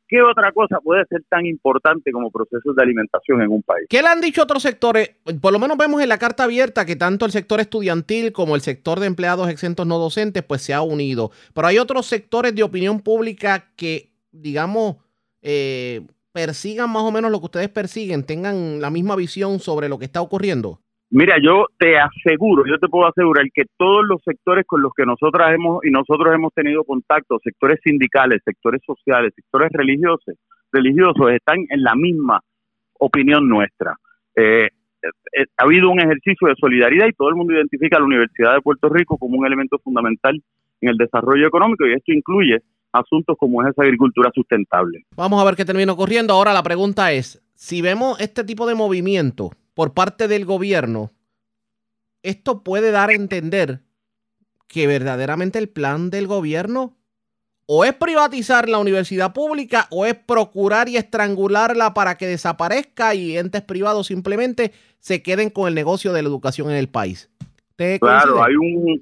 ¿Qué otra cosa puede ser tan importante como procesos de alimentación en un país? ¿Qué le han dicho otros sectores? Por lo menos vemos en la carta abierta que tanto el sector estudiantil como el sector de empleados exentos no docentes pues se ha unido. Pero hay otros sectores de opinión pública que, digamos, eh, persigan más o menos lo que ustedes persiguen, tengan la misma visión sobre lo que está ocurriendo. Mira, yo te aseguro, yo te puedo asegurar que todos los sectores con los que nosotras hemos y nosotros hemos tenido contacto, sectores sindicales, sectores sociales, sectores religiosos, religiosos están en la misma opinión nuestra. Eh, eh, ha habido un ejercicio de solidaridad y todo el mundo identifica a la Universidad de Puerto Rico como un elemento fundamental en el desarrollo económico y esto incluye asuntos como es esa agricultura sustentable. Vamos a ver qué termina ocurriendo. Ahora la pregunta es, si vemos este tipo de movimiento, por parte del gobierno, esto puede dar a entender que verdaderamente el plan del gobierno o es privatizar la universidad pública o es procurar y estrangularla para que desaparezca y entes privados simplemente se queden con el negocio de la educación en el país. Claro, hay un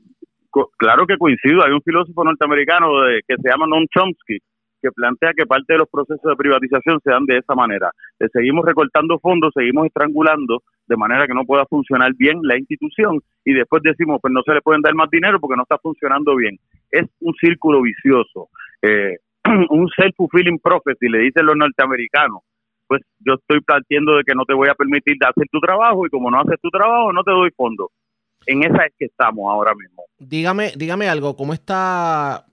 claro que coincido, hay un filósofo norteamericano que se llama Noam Chomsky que plantea que parte de los procesos de privatización se dan de esa manera. seguimos recortando fondos, seguimos estrangulando de manera que no pueda funcionar bien la institución y después decimos, pues no se le pueden dar más dinero porque no está funcionando bien. Es un círculo vicioso, eh, un self-fulfilling prophecy, le dicen los norteamericanos. Pues yo estoy planteando de que no te voy a permitir hacer tu trabajo y como no haces tu trabajo, no te doy fondo. En esa es que estamos ahora mismo. Dígame, dígame algo, ¿cómo está?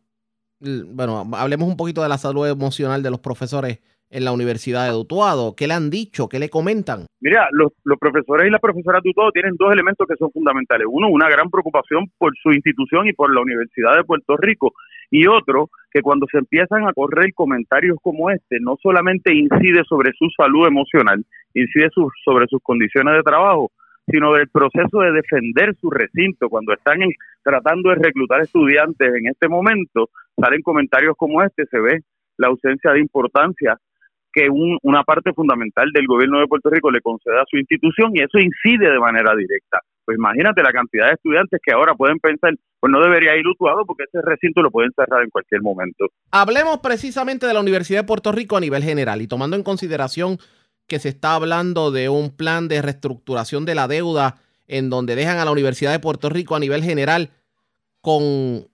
Bueno, hablemos un poquito de la salud emocional de los profesores en la Universidad de Utuado. ¿Qué le han dicho? ¿Qué le comentan? Mira, los, profesores y las profesoras de tienen dos elementos que son fundamentales. Uno, una gran preocupación por su institución y por la Universidad de Puerto Rico. Y otro, que cuando se empiezan a correr comentarios como este, no solamente incide sobre su salud emocional, incide sobre sus condiciones de trabajo, sino del proceso de defender su recinto. Cuando están tratando de reclutar estudiantes en este momento, salen comentarios como este, se ve la ausencia de importancia que una parte fundamental del gobierno de Puerto Rico le conceda a su institución y eso incide de manera directa. Pues imagínate la cantidad de estudiantes que ahora pueden pensar, pues no debería ir utuado porque ese recinto lo pueden cerrar en cualquier momento. Hablemos precisamente de la Universidad de Puerto Rico a nivel general y tomando en consideración que se está hablando de un plan de reestructuración de la deuda en donde dejan a la Universidad de Puerto Rico a nivel general con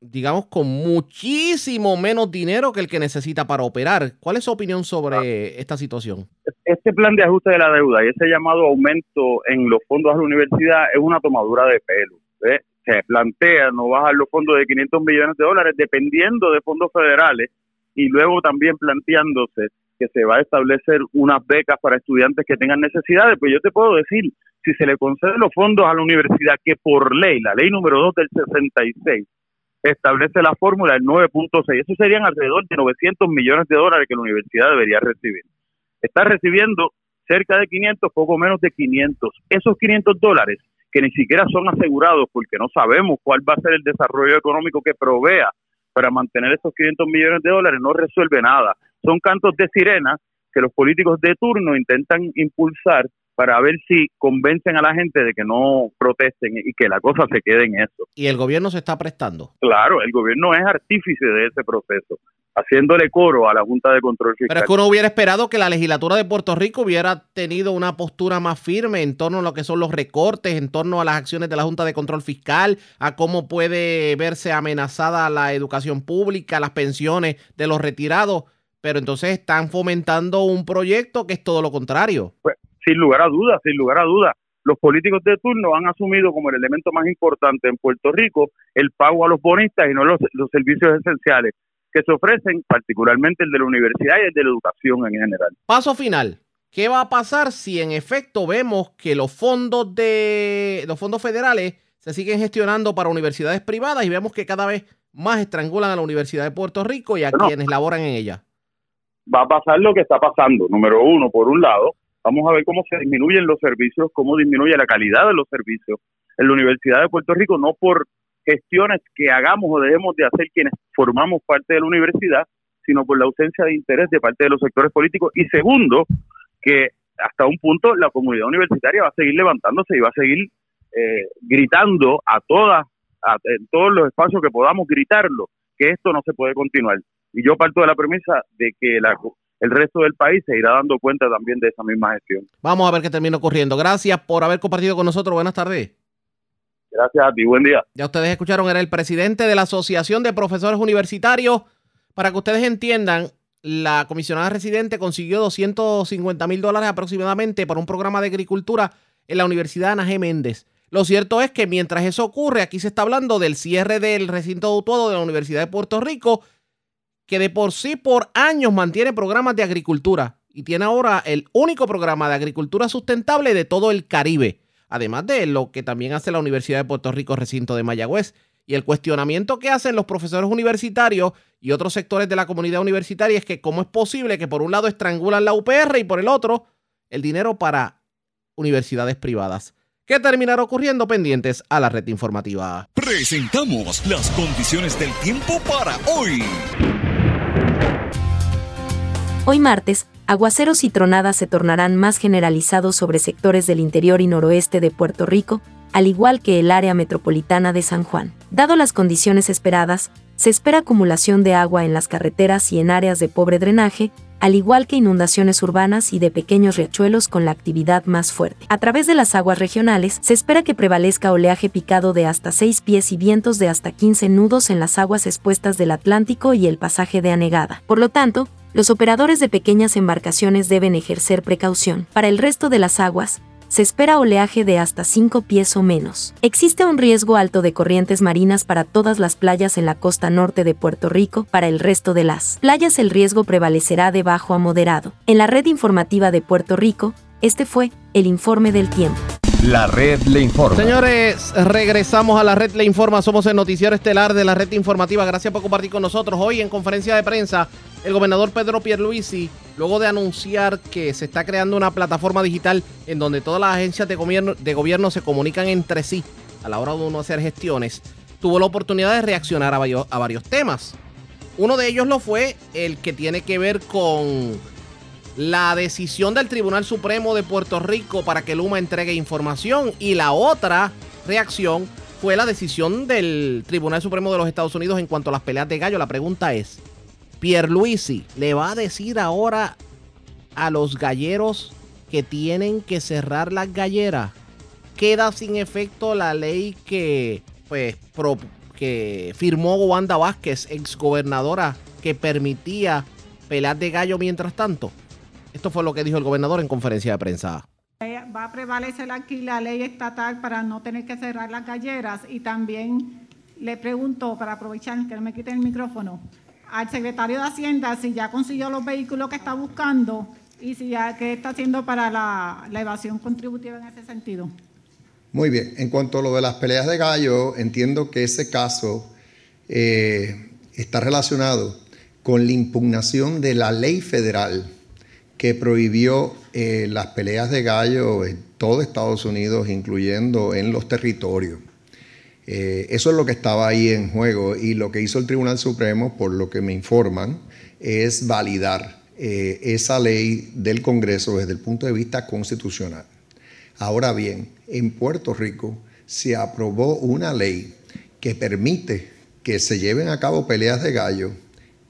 digamos, con muchísimo menos dinero que el que necesita para operar. ¿Cuál es su opinión sobre ah. esta situación? Este plan de ajuste de la deuda y ese llamado aumento en los fondos a la universidad es una tomadura de pelo. Se plantea no bajar los fondos de 500 millones de dólares dependiendo de fondos federales y luego también planteándose que se va a establecer unas becas para estudiantes que tengan necesidades. Pues yo te puedo decir, si se le conceden los fondos a la universidad que por ley, la ley número 2 del 66, establece la fórmula del 9.6. Eso serían alrededor de 900 millones de dólares que la universidad debería recibir. Está recibiendo cerca de 500, poco menos de 500. Esos 500 dólares que ni siquiera son asegurados porque no sabemos cuál va a ser el desarrollo económico que provea para mantener esos 500 millones de dólares, no resuelve nada. Son cantos de sirena que los políticos de turno intentan impulsar para ver si convencen a la gente de que no protesten y que la cosa se quede en eso. ¿Y el gobierno se está prestando? Claro, el gobierno es artífice de ese proceso, haciéndole coro a la Junta de Control Fiscal. Pero es que uno hubiera esperado que la legislatura de Puerto Rico hubiera tenido una postura más firme en torno a lo que son los recortes, en torno a las acciones de la Junta de Control Fiscal, a cómo puede verse amenazada la educación pública, las pensiones de los retirados. Pero entonces están fomentando un proyecto que es todo lo contrario. Pues, sin lugar a dudas, sin lugar a dudas. Los políticos de turno han asumido como el elemento más importante en Puerto Rico el pago a los bonistas y no los, servicios esenciales que se ofrecen, particularmente el de la universidad y el de la educación en general. Paso final. ¿Qué va a pasar si en efecto vemos que los fondos de los fondos federales se siguen gestionando para universidades privadas y vemos que cada vez más estrangulan a la Universidad de Puerto Rico y a quienes laboran en ella? Va a pasar lo que está pasando. Número uno, por un lado, Vamos a ver cómo se disminuyen los servicios, cómo disminuye la calidad de los servicios en la Universidad de Puerto Rico, no por gestiones que hagamos o dejemos de hacer quienes formamos parte de la universidad, sino por la ausencia de interés de parte de los sectores políticos. Y segundo, que hasta un punto la comunidad universitaria va a seguir levantándose y va a seguir eh, gritando a todas, a, en todos los espacios que podamos gritarlo, que esto no se puede continuar. Y yo parto de la premisa de que la, el resto del país se irá dando cuenta también de esa misma gestión. Vamos a ver qué termina ocurriendo. Gracias por haber compartido con nosotros. Buenas tardes. Gracias a ti, buen día. Ya ustedes escucharon, era el presidente de la Asociación de Profesores Universitarios. Para que ustedes entiendan, la comisionada residente consiguió 250 mil dólares aproximadamente para un programa de agricultura en la Universidad Ana G. Méndez. Lo cierto es que mientras eso ocurre, aquí se está hablando del cierre del recinto de de la Universidad de Puerto Rico que de por sí por años mantiene programas de agricultura y tiene ahora el único programa de agricultura sustentable de todo el Caribe, además de lo que también hace la Universidad de Puerto Rico recinto de Mayagüez. Y el cuestionamiento que hacen los profesores universitarios y otros sectores de la comunidad universitaria es que cómo es posible que por un lado estrangulan la UPR y por el otro el dinero para universidades privadas. ¿Qué terminará ocurriendo pendientes a la red informativa? Presentamos las condiciones del tiempo para hoy. Hoy martes, aguaceros y tronadas se tornarán más generalizados sobre sectores del interior y noroeste de Puerto Rico, al igual que el área metropolitana de San Juan. Dado las condiciones esperadas, se espera acumulación de agua en las carreteras y en áreas de pobre drenaje, al igual que inundaciones urbanas y de pequeños riachuelos con la actividad más fuerte. A través de las aguas regionales, se espera que prevalezca oleaje picado de hasta 6 pies y vientos de hasta 15 nudos en las aguas expuestas del Atlántico y el pasaje de anegada. Por lo tanto, los operadores de pequeñas embarcaciones deben ejercer precaución. Para el resto de las aguas, se espera oleaje de hasta 5 pies o menos. Existe un riesgo alto de corrientes marinas para todas las playas en la costa norte de Puerto Rico. Para el resto de las playas el riesgo prevalecerá de bajo a moderado. En la red informativa de Puerto Rico, este fue el informe del tiempo. La red le informa. Señores, regresamos a la red le informa. Somos el noticiero estelar de la red informativa. Gracias por compartir con nosotros. Hoy en conferencia de prensa, el gobernador Pedro Pierluisi, luego de anunciar que se está creando una plataforma digital en donde todas las agencias de gobierno, se comunican entre sí a la hora de uno hacer gestiones, tuvo la oportunidad de reaccionar a a varios temas. Uno de ellos lo fue el que tiene que ver con la decisión del Tribunal Supremo de Puerto Rico para que Luma entregue información y la otra reacción fue la decisión del Tribunal Supremo de los Estados Unidos en cuanto a las peleas de gallo. La pregunta es, Pierluisi le va a decir ahora a los galleros que tienen que cerrar las galleras. Queda sin efecto la ley que, pues, que firmó Wanda Vázquez, exgobernadora, que permitía pelear de gallo mientras tanto. Esto fue lo que dijo el gobernador en conferencia de prensa. Va a prevalecer aquí la ley estatal para no tener que cerrar las galleras y también le pregunto, para aprovechar que no me quiten el micrófono, al secretario de Hacienda si ya consiguió los vehículos que está buscando y si ya qué está haciendo para la, evasión contributiva en ese sentido. Muy bien, en cuanto a lo de las peleas de gallo, entiendo que ese caso eh, está relacionado con la impugnación de la ley federal que prohibió eh, las peleas de gallo en todo Estados Unidos, incluyendo en los territorios. Eh, eso es lo que estaba ahí en juego y lo que hizo el Tribunal Supremo, por lo que me informan, es validar eh, esa ley del Congreso desde el punto de vista constitucional. Ahora bien, en Puerto Rico se aprobó una ley que permite que se lleven a cabo peleas de gallo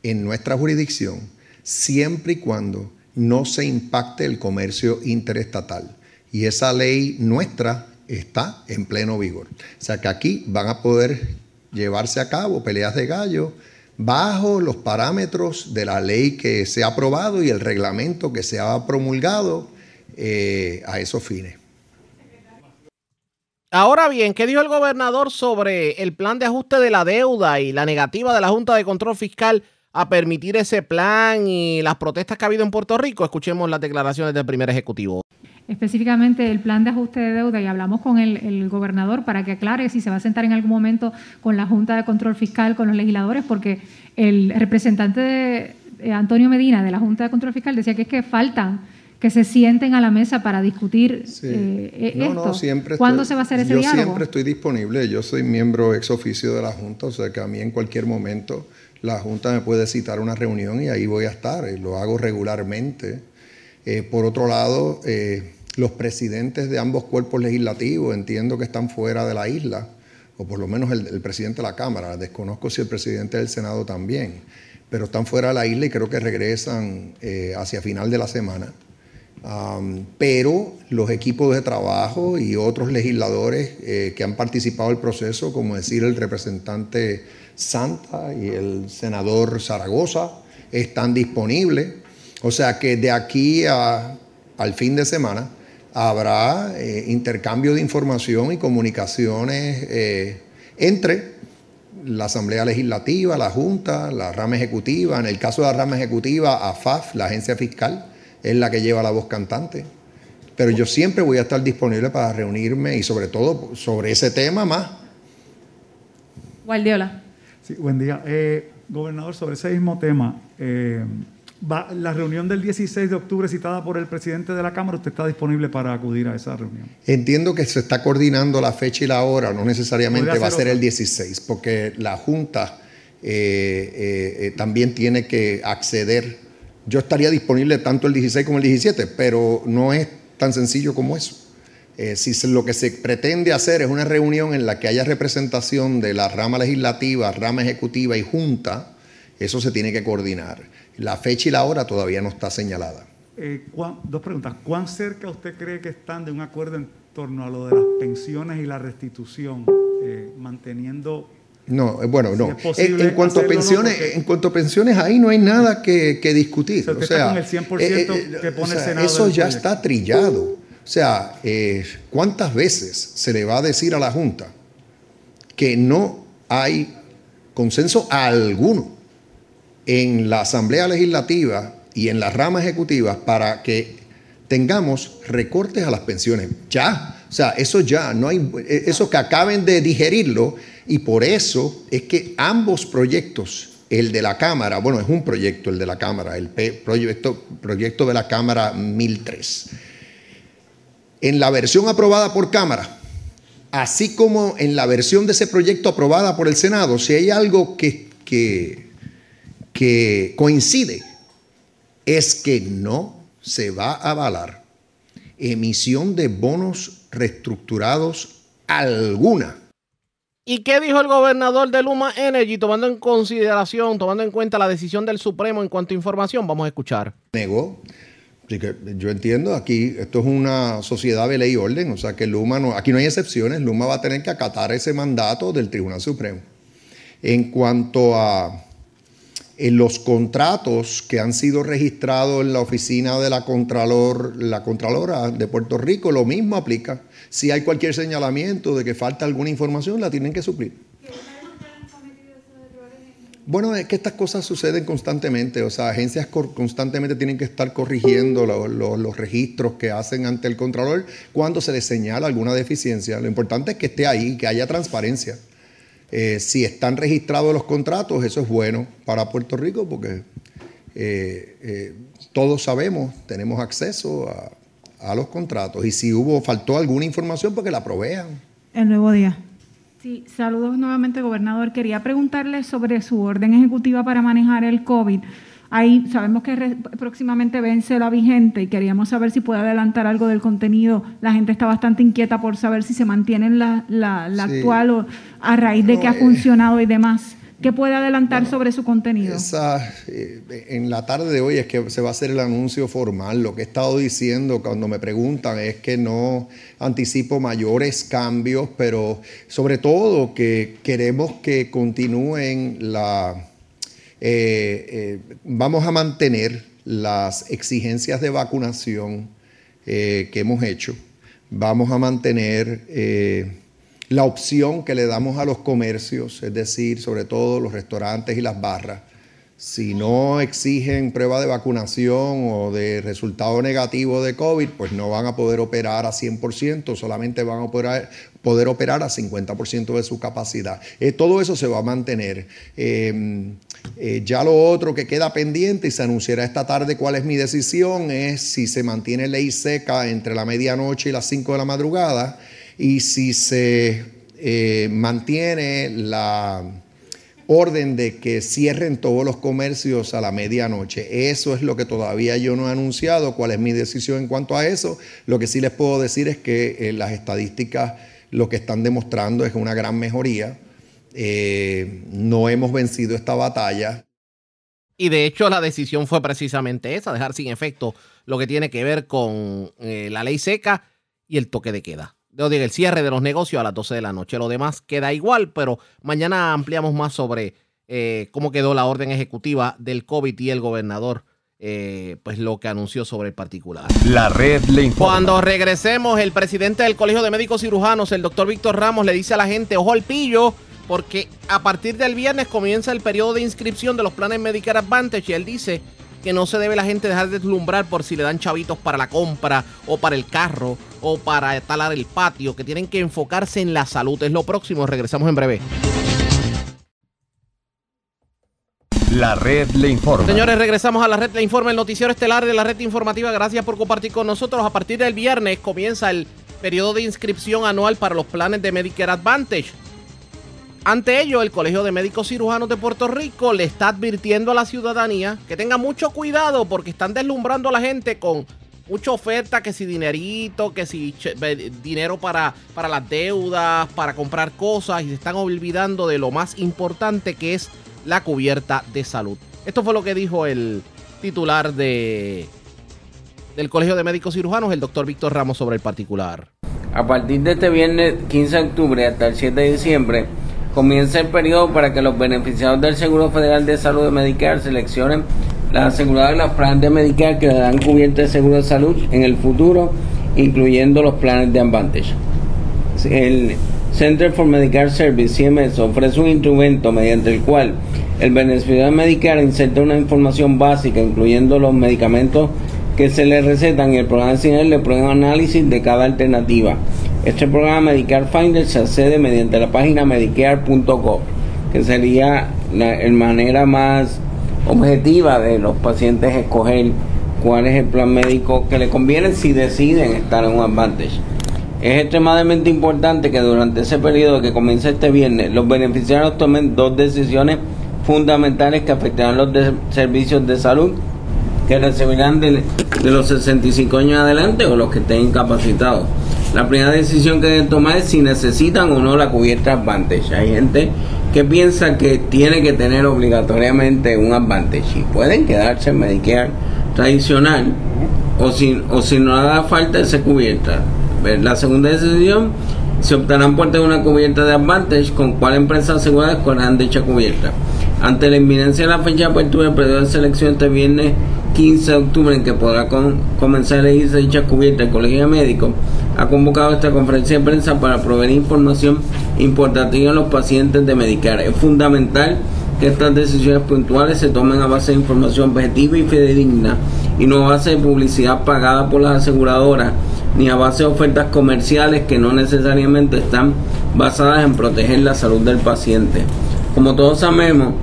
en nuestra jurisdicción siempre y cuando no se impacte el comercio interestatal. Y esa ley nuestra está en pleno vigor. O sea que aquí van a poder llevarse a cabo peleas de gallo bajo los parámetros de la ley que se ha aprobado y el reglamento que se ha promulgado eh, a esos fines. Ahora bien, ¿qué dijo el gobernador sobre el plan de ajuste de la deuda y la negativa de la Junta de Control Fiscal a permitir ese plan y las protestas que ha habido en Puerto Rico? Escuchemos las declaraciones del primer ejecutivo específicamente el plan de ajuste de deuda y hablamos con el, gobernador para que aclare si se va a sentar en algún momento con la Junta de Control Fiscal, con los legisladores, porque el representante de, eh, Antonio Medina de la Junta de Control Fiscal decía que es que faltan que se sienten a la mesa para discutir eh, e, esto. siempre ¿Cuándo se va a hacer ese diálogo? Yo siempre estoy disponible. Yo soy miembro ex oficio de la Junta, o sea que a mí en cualquier momento la Junta me puede citar una reunión y ahí voy a estar. Y lo hago regularmente. Eh, por otro lado, los presidentes de ambos cuerpos legislativos entiendo que están fuera de la isla, o por lo menos el, presidente de la Cámara, desconozco si el presidente del Senado también, pero están fuera de la isla y creo que regresan eh, hacia final de la semana. pero los equipos de trabajo y otros legisladores eh, que han participado del proceso, como decir el representante Santa y el senador Zaragoza, están disponibles. O sea que de aquí al fin de semana habrá eh, intercambio de información y comunicaciones eh, entre la Asamblea Legislativa, la Junta, la rama ejecutiva. En el caso de la rama ejecutiva, AFAF, la agencia fiscal, es la que lleva la voz cantante. Pero yo siempre voy a estar disponible para reunirme y sobre todo sobre ese tema más. Guardiola. Sí, buen día. Eh, gobernador, sobre ese mismo tema, la reunión del 16 de octubre citada por el presidente de la Cámara, ¿usted está disponible para acudir a esa reunión? Entiendo que se está coordinando la fecha y la hora, no necesariamente va a ser el 16, porque la Junta eh, eh, eh, también tiene que acceder. Yo estaría disponible tanto el 16 como el 17, pero no es tan sencillo como eso. si lo que se pretende hacer es una reunión en la que haya representación de la rama legislativa, rama ejecutiva y junta, Eso se tiene que coordinar. La fecha y la hora todavía no está señalada. Eh, dos preguntas. ¿Cuán cerca usted cree que están de un acuerdo en torno a lo de las pensiones y la restitución, eh, manteniendo no, eh, bueno, no. en, cuanto a pensiones, en cuanto a pensiones, ahí no hay nada que, discutir. O sea, eso ya está trillado. O sea, ¿cuántas veces se le va a decir a la Junta que no hay consenso alguno en la Asamblea Legislativa y en la rama ejecutiva para que tengamos recortes a las pensiones. Ya, o sea, eso ya, no hay, eso que acaben de digerirlo y por eso es que ambos proyectos, el de la Cámara, bueno, es un proyecto el de la Cámara, el proyecto, proyecto de la Cámara 1003, en la versión aprobada por Cámara, así como en la versión de ese proyecto aprobada por el Senado, si hay algo que, que coincide, es que no se va a avalar emisión de bonos reestructurados alguna. ¿Y qué dijo el gobernador de Luma Energy tomando en consideración, tomando en cuenta la decisión del Supremo en cuanto a información? Vamos a escuchar. Negó. Yo entiendo, aquí esto es una sociedad de ley y orden, o sea que Luma no, aquí no hay excepciones, Luma va a tener que acatar ese mandato del Tribunal Supremo. En cuanto a en los contratos que han sido registrados en la oficina de la Contralor, la Contralora de Puerto Rico, lo mismo aplica. Si hay cualquier señalamiento de que falta alguna información, la tienen que suplir. Bueno, es que estas cosas suceden constantemente, o sea, agencias constantemente tienen que estar corrigiendo los registros que hacen ante el Contralor cuando se les señala alguna deficiencia. Lo importante es que esté ahí, que haya transparencia. Eh, si están registrados los contratos, eso es bueno para Puerto Rico porque eh, eh, todos sabemos, tenemos acceso a, los contratos y si hubo, faltó alguna información, porque la provean. El nuevo día. Sí, saludos nuevamente, gobernador. Quería preguntarle sobre su orden ejecutiva para manejar el COVID. Ahí sabemos que próximamente vence la vigente y queríamos saber si puede adelantar algo del contenido. La gente está bastante inquieta por saber si se mantiene la, la, actual o a raíz de que ha eh, funcionado y demás. ¿Qué puede adelantar sobre su contenido? Eh, en la tarde de hoy es que se va a hacer el anuncio formal. Lo que he estado diciendo cuando me preguntan es que no anticipo mayores cambios, pero sobre todo que queremos que continúen la eh, eh, vamos a mantener las exigencias de vacunación eh, que hemos hecho. Vamos a mantener la opción que le damos a los comercios, es decir, sobre todo los restaurantes y las barras. Si no exigen prueba de vacunación o de resultado negativo de COVID, pues no van a poder operar a 100%, solamente van a poder, poder operar a 50% de su capacidad. todo eso se va a mantener. Ya lo otro que queda pendiente y se anunciará esta tarde cuál es mi decisión es si se mantiene ley seca entre la medianoche y las 5 de la madrugada y si se eh, mantiene la orden de que cierren todos los comercios a la medianoche. Eso es lo que todavía yo no he anunciado, cuál es mi decisión en cuanto a eso. Lo que sí les puedo decir es que eh, las estadísticas lo que están demostrando es una gran mejoría eh, no hemos vencido esta batalla. Y de hecho la decisión fue precisamente esa, dejar sin efecto lo que tiene que ver con eh, la ley seca y el toque de queda. Digo, el cierre de los negocios a las 12 de la noche. Lo demás queda igual, pero mañana ampliamos más sobre eh, cómo quedó la orden ejecutiva del COVID y el gobernador. pues lo que anunció sobre el particular. La red le informa. Cuando regresemos, el presidente del Colegio de Médicos Cirujanos, el doctor Víctor Ramos, le dice a la gente, ojo al pillo, porque a partir del viernes comienza el periodo de inscripción de los planes Medicare Advantage y él dice que no se debe la gente dejar de deslumbrar por si le dan chavitos para la compra o para el carro o para talar el patio, que tienen que enfocarse en la salud. Es lo próximo, regresamos en breve. La red le informa. Señores, regresamos a la red le informa, el noticiero estelar de la red informativa. Gracias por compartir con nosotros. A partir del viernes comienza el periodo de inscripción anual para los planes de Medicare Advantage. Ante ello, el Colegio de Médicos Cirujanos de Puerto Rico le está advirtiendo a la ciudadanía que tenga mucho cuidado porque están deslumbrando a la gente con mucha oferta, que si dinerito, que si dinero para, para las deudas, para comprar cosas y se están olvidando de lo más importante que es la cubierta de salud. Esto fue lo que dijo el titular de, del Colegio de Médicos Cirujanos, el doctor Víctor Ramos, sobre el particular. A partir de este viernes 15 de octubre hasta el 7 de diciembre, comienza el periodo para que los beneficiarios del Seguro Federal de Salud de Medicare seleccionen las aseguradoras de los planes de Medicare que le dan cubierta de seguro de salud en el futuro, incluyendo los planes de Advantage. El Center for Medicare Service, CMS, ofrece un instrumento mediante el cual el beneficiario de Medicare inserta una información básica, incluyendo los medicamentos que se le recetan y el programa de le prueba análisis de cada alternativa. Este programa Medicare Finder se accede mediante la página medicare.gov, que sería la manera más objetiva de los pacientes escoger cuál es el plan médico que le conviene si deciden estar en un Advantage. Es extremadamente importante que durante ese periodo que comienza este viernes los beneficiarios tomen dos decisiones fundamentales que afectarán los servicios de salud que recibirán de, los 65 años adelante o los que estén incapacitados. La primera decisión que deben tomar es si necesitan o no la cubierta Advantage. Hay gente que piensa que tiene que tener obligatoriamente un Advantage y pueden quedarse en Medicare tradicional o si, o si no haga falta esa cubierta. La segunda decisión se optarán por tener una cubierta de Advantage con cuál empresa asegurada escogerán dicha cubierta. Ante la inminencia de la fecha de apertura del periodo de selección este viernes 15 de octubre en que podrá comenzar a elegirse dicha cubierta el Colegio de Médicos, ha convocado esta conferencia de prensa para proveer información importantiva a los pacientes de Medicare. Es fundamental que estas decisiones puntuales se tomen a base de información objetiva y fidedigna y no a base de publicidad pagada por las aseguradoras ni a base de ofertas comerciales que no necesariamente están basadas en proteger la salud del paciente. Como todos sabemos,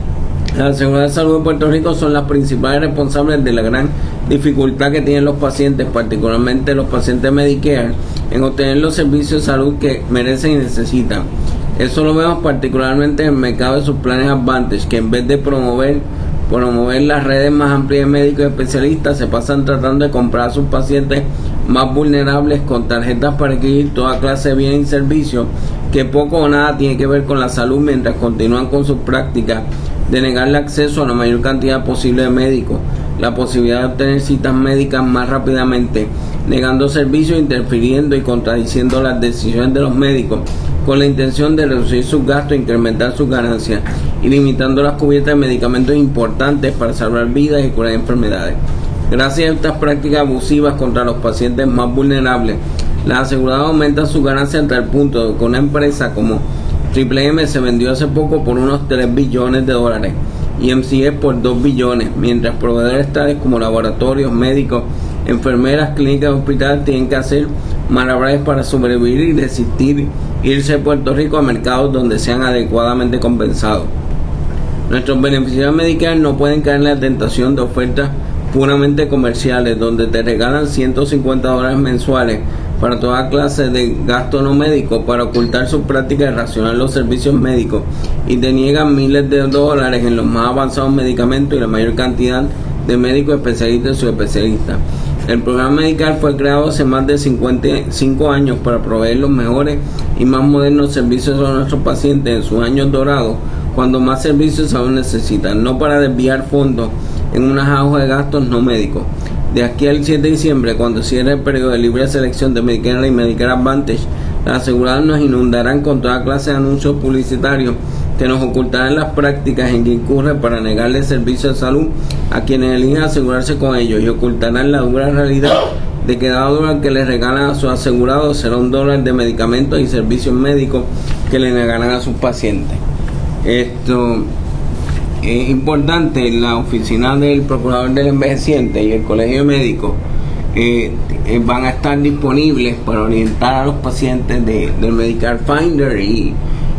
la Seguridad de Salud de Puerto Rico son las principales responsables de la gran dificultad que tienen los pacientes, particularmente los pacientes Medicare, en obtener los servicios de salud que merecen y necesitan. Eso lo vemos particularmente en el mercado de sus planes Advantage, que en vez de promover promover las redes más amplias de médicos especialistas, se pasan tratando de comprar a sus pacientes más vulnerables con tarjetas para adquirir toda clase de bienes y servicios que poco o nada tiene que ver con la salud mientras continúan con sus prácticas de negarle acceso a la mayor cantidad posible de médicos, la posibilidad de obtener citas médicas más rápidamente, negando servicios, interfiriendo y contradiciendo las decisiones de los médicos con la intención de reducir sus gastos, incrementar sus ganancias y limitando las cubiertas de medicamentos importantes para salvar vidas y curar enfermedades. Gracias a estas prácticas abusivas contra los pacientes más vulnerables, las aseguradoras aumentan sus ganancias hasta el punto de que una empresa como Triple M se vendió hace poco por unos 3 billones de dólares y MCE por 2 billones, mientras proveedores tales como laboratorios, médicos, enfermeras, clínicas, hospitales tienen que hacer malabares para sobrevivir y resistir irse a Puerto Rico a mercados donde sean adecuadamente compensados. Nuestros beneficiarios medicales no pueden caer en la tentación de ofertas puramente comerciales donde te regalan 150 dólares mensuales para toda clase de gasto no médico para ocultar sus prácticas de racionar los servicios médicos y te niegan miles de dólares en los más avanzados medicamentos y la mayor cantidad de médicos especialistas y subespecialistas. El programa medical fue creado hace más de 55 años para proveer los mejores y más modernos servicios a nuestros pacientes en sus años dorados, cuando más servicios aún necesitan, no para desviar fondos en unas aguas de gastos no médicos. De aquí al 7 de diciembre, cuando cierre el periodo de libre selección de Medicare y Medicare Advantage, las aseguradoras nos inundarán con toda clase de anuncios publicitarios que nos ocultarán las prácticas en que incurre para negarle servicios de salud a quienes eligen asegurarse con ellos y ocultarán la dura realidad de que cada dólar que les regalan a sus asegurados será un dólar de medicamentos y servicios médicos que le negarán a sus pacientes. Esto es importante, la oficina del Procurador del Envejeciente y el Colegio Médico eh, eh, van a estar disponibles para orientar a los pacientes de, del Medical Finder y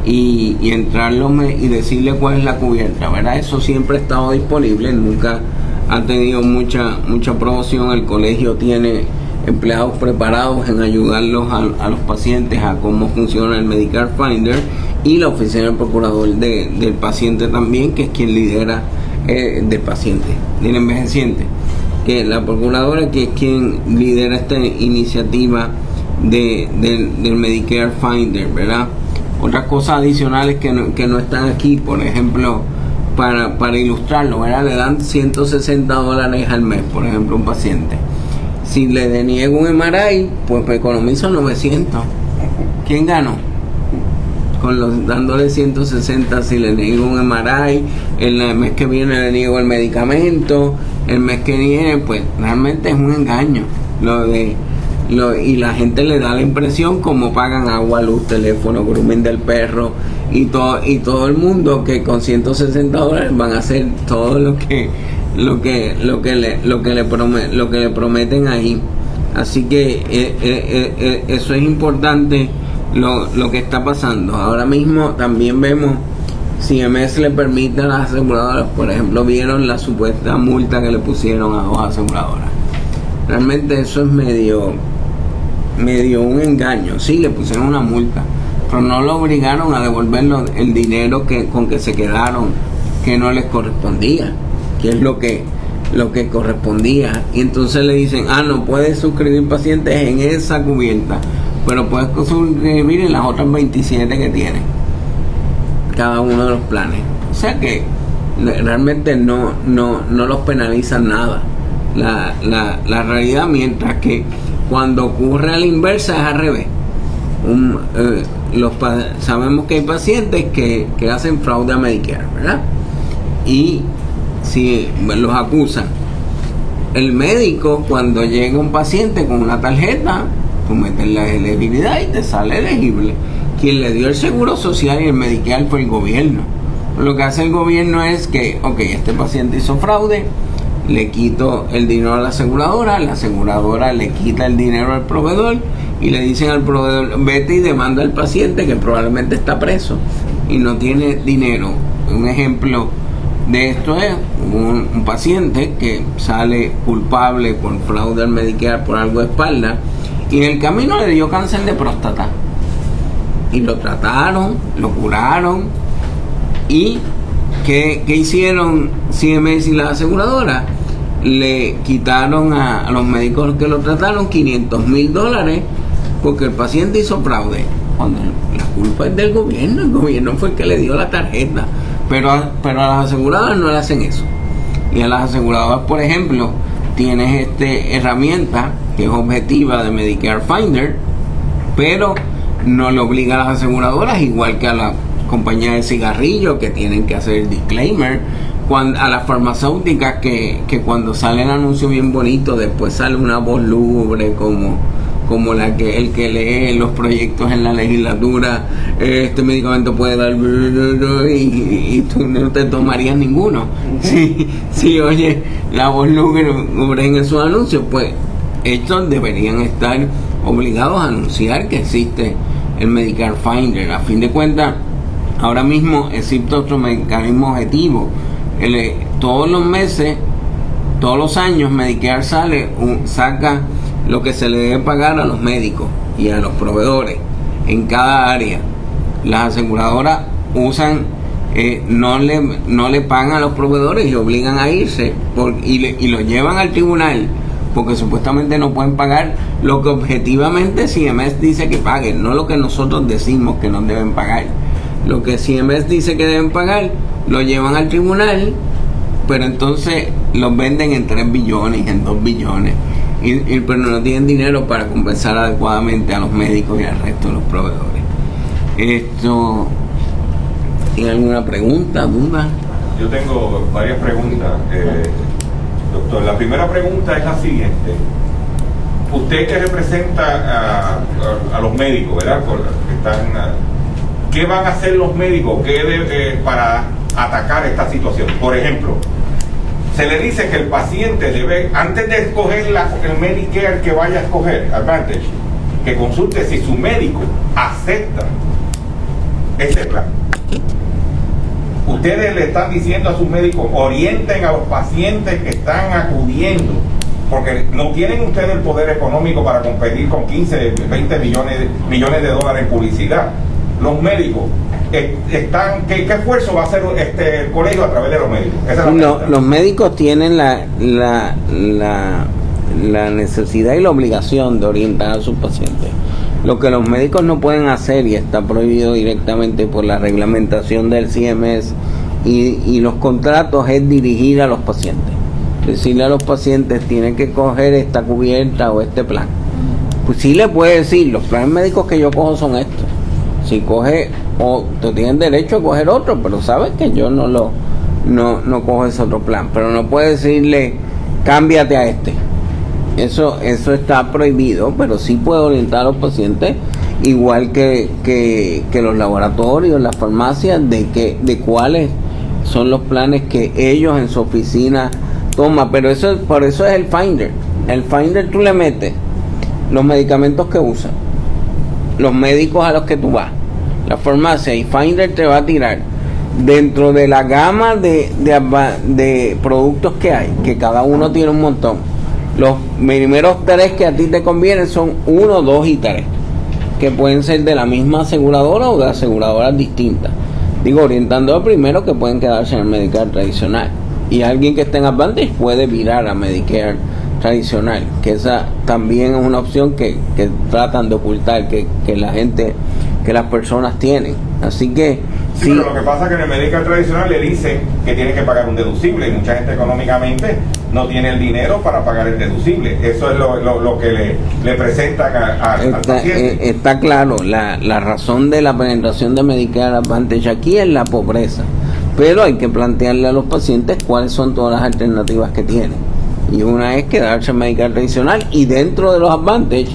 y, y entrarlo y decirle cuál es la cubierta, ¿verdad? Eso siempre ha estado disponible, nunca ha tenido mucha mucha promoción, el colegio tiene empleados preparados en ayudarlos a, los pacientes a cómo funciona el Medical Finder y la oficina del procurador del paciente también, que es quien lidera eh, del paciente, del envejeciente, que la procuradora que es quien lidera esta iniciativa de, del Medicare Finder, ¿verdad? otras cosas adicionales que no, que no están aquí, por ejemplo, para, para ilustrarlo, ¿verdad? le dan 160 dólares al mes, por ejemplo, un paciente. Si le deniego un MRI, pues me economizo 900. ¿Quién ganó? Con los, dándole 160 si le niego un MRI, el mes que viene le niego el medicamento, el mes que viene, pues realmente es un engaño. Lo de y la gente le da la impresión como pagan agua, luz, teléfono, grooming del perro y todo y todo el mundo que con 160 dólares van a hacer todo lo que lo que lo que le lo que le lo que le prometen ahí así que eh, eh, eh, eso es importante lo, lo que está pasando ahora mismo también vemos si MS le permite a las aseguradoras por ejemplo vieron la supuesta multa que le pusieron a dos aseguradoras realmente eso es medio medio un engaño. Sí, le pusieron una multa, pero no lo obligaron a devolver el dinero que, con que se quedaron, que no les correspondía, que es lo que, lo que correspondía. Y entonces le dicen, ah, no puedes suscribir pacientes en esa cubierta, pero puedes suscribir en las otras 27 que tiene cada uno de los planes. O sea que realmente no, no, no los penalizan nada. La, la, la realidad, mientras que cuando ocurre a la inversa es al revés. Eh, los, sabemos que hay pacientes que, hacen fraude a Medicare, ¿verdad? Y si los acusan, el médico cuando llega un paciente con una tarjeta, tú la elegibilidad y te sale elegible. Quien le dio el seguro social y el Medicare fue el gobierno. Lo que hace el gobierno es que, ok, este paciente hizo fraude, le quito el dinero a la aseguradora, la aseguradora le quita el dinero al proveedor y le dicen al proveedor, vete y demanda al paciente que probablemente está preso y no tiene dinero. Un ejemplo de esto es un, paciente que sale culpable por fraude al Medicare por algo de espalda y en el camino le dio cáncer de próstata. Y lo trataron, lo curaron y ¿qué, qué hicieron CMS y la aseguradora? le quitaron a, los médicos que lo trataron 500 mil dólares porque el paciente hizo fraude. Cuando la culpa es del gobierno, el gobierno fue el que le dio la tarjeta. Pero, pero a las aseguradoras no le hacen eso. Y a las aseguradoras, por ejemplo, tienes este herramienta que es objetiva de Medicare Finder, pero no le obliga a las aseguradoras, igual que a la compañía de cigarrillos que tienen que hacer el disclaimer a las farmacéuticas que, que cuando sale el anuncio bien bonito, después sale una voz lúgubre como, como la que el que lee los proyectos en la legislatura, este medicamento puede dar y, tú no te tomarías ninguno. Si, si oye la voz lúgubre en esos anuncios, pues estos deberían estar obligados a anunciar que existe el Medicare Finder. A fin de cuentas, ahora mismo existe otro mecanismo objetivo eh, todos los meses, todos los años, Medicare sale, saca lo que se le debe pagar a los médicos y a los proveedores en cada área. Las aseguradoras usan, eh, no, le, no le pagan a los proveedores y obligan a irse y, le, y lo llevan al tribunal porque supuestamente no pueden pagar lo que objetivamente CMS dice que paguen, no lo que nosotros decimos que no deben pagar. Lo que CMS dice que deben pagar, lo llevan al tribunal, pero entonces los venden en 3 billones, en 2 billones, y, pero no tienen dinero para compensar adecuadamente a los médicos y al resto de los proveedores. Esto, ¿tiene alguna pregunta, duda? Yo tengo varias preguntas, eh, doctor. La primera pregunta es la siguiente. Usted que representa a, los médicos, ¿verdad? Están, ¿Qué van a hacer los médicos ¿Qué eh, para atacar esta situación. Por ejemplo, se le dice que el paciente debe, antes de escoger la, el Medicare que vaya a escoger, Advantage, que consulte si su médico acepta ese plan. Ustedes le están diciendo a sus médicos, orienten a los pacientes que están acudiendo, porque no tienen ustedes el poder económico para competir con 15, 20 millones, millones de dólares en publicidad. Los médicos están, ¿qué, esfuerzo va a hacer este, el colegio a través de los médicos? los médicos tienen la, la, la, necesidad y la obligación de orientar a sus pacientes. Lo que los médicos no pueden hacer y está prohibido directamente por la reglamentación del CMS Y, y los contratos es dirigir a los pacientes. Decirle a los pacientes, tienen que coger esta cubierta o este plan. Pues sí le puede decir, los planes médicos que yo cojo son estos. Si coge, o tú tienes derecho a coger otro, pero sabes que yo no lo, no, no cojo ese otro plan. Pero no puede decirle, cámbiate a este. Eso, eso está prohibido, pero sí puede orientar a los pacientes, igual que, que, que los laboratorios, las farmacias, de que, de cuáles son los planes que ellos en su oficina toman. Pero eso, por eso es el Finder. El Finder tú le metes los medicamentos que usan, los médicos a los que tú vas, la farmacia y Finder te va a tirar dentro de la gama de, de, de productos que hay, que cada uno tiene un montón los primeros tres que a ti te convienen son uno, dos y tres, que pueden ser de la misma aseguradora o de aseguradoras distintas. Digo, orientando a primero que pueden quedarse en el Medicare tradicional. Y alguien que esté en Advantage puede virar a Medicare tradicional, que esa también es una opción que, que tratan de ocultar, que, que la gente, que las personas tienen. Así que Sí, pero lo que pasa es que en el Medicare tradicional le dicen que tiene que pagar un deducible y mucha gente económicamente no tiene el dinero para pagar el deducible. Eso es lo, lo, que le, le presentan a, está, al paciente. eh, está claro, la, la razón de la penetración de Medicare Advantage aquí es la pobreza, pero hay que plantearle a los pacientes cuáles son todas las alternativas que tienen. Y una es quedarse en Medicare tradicional y dentro de los Advantage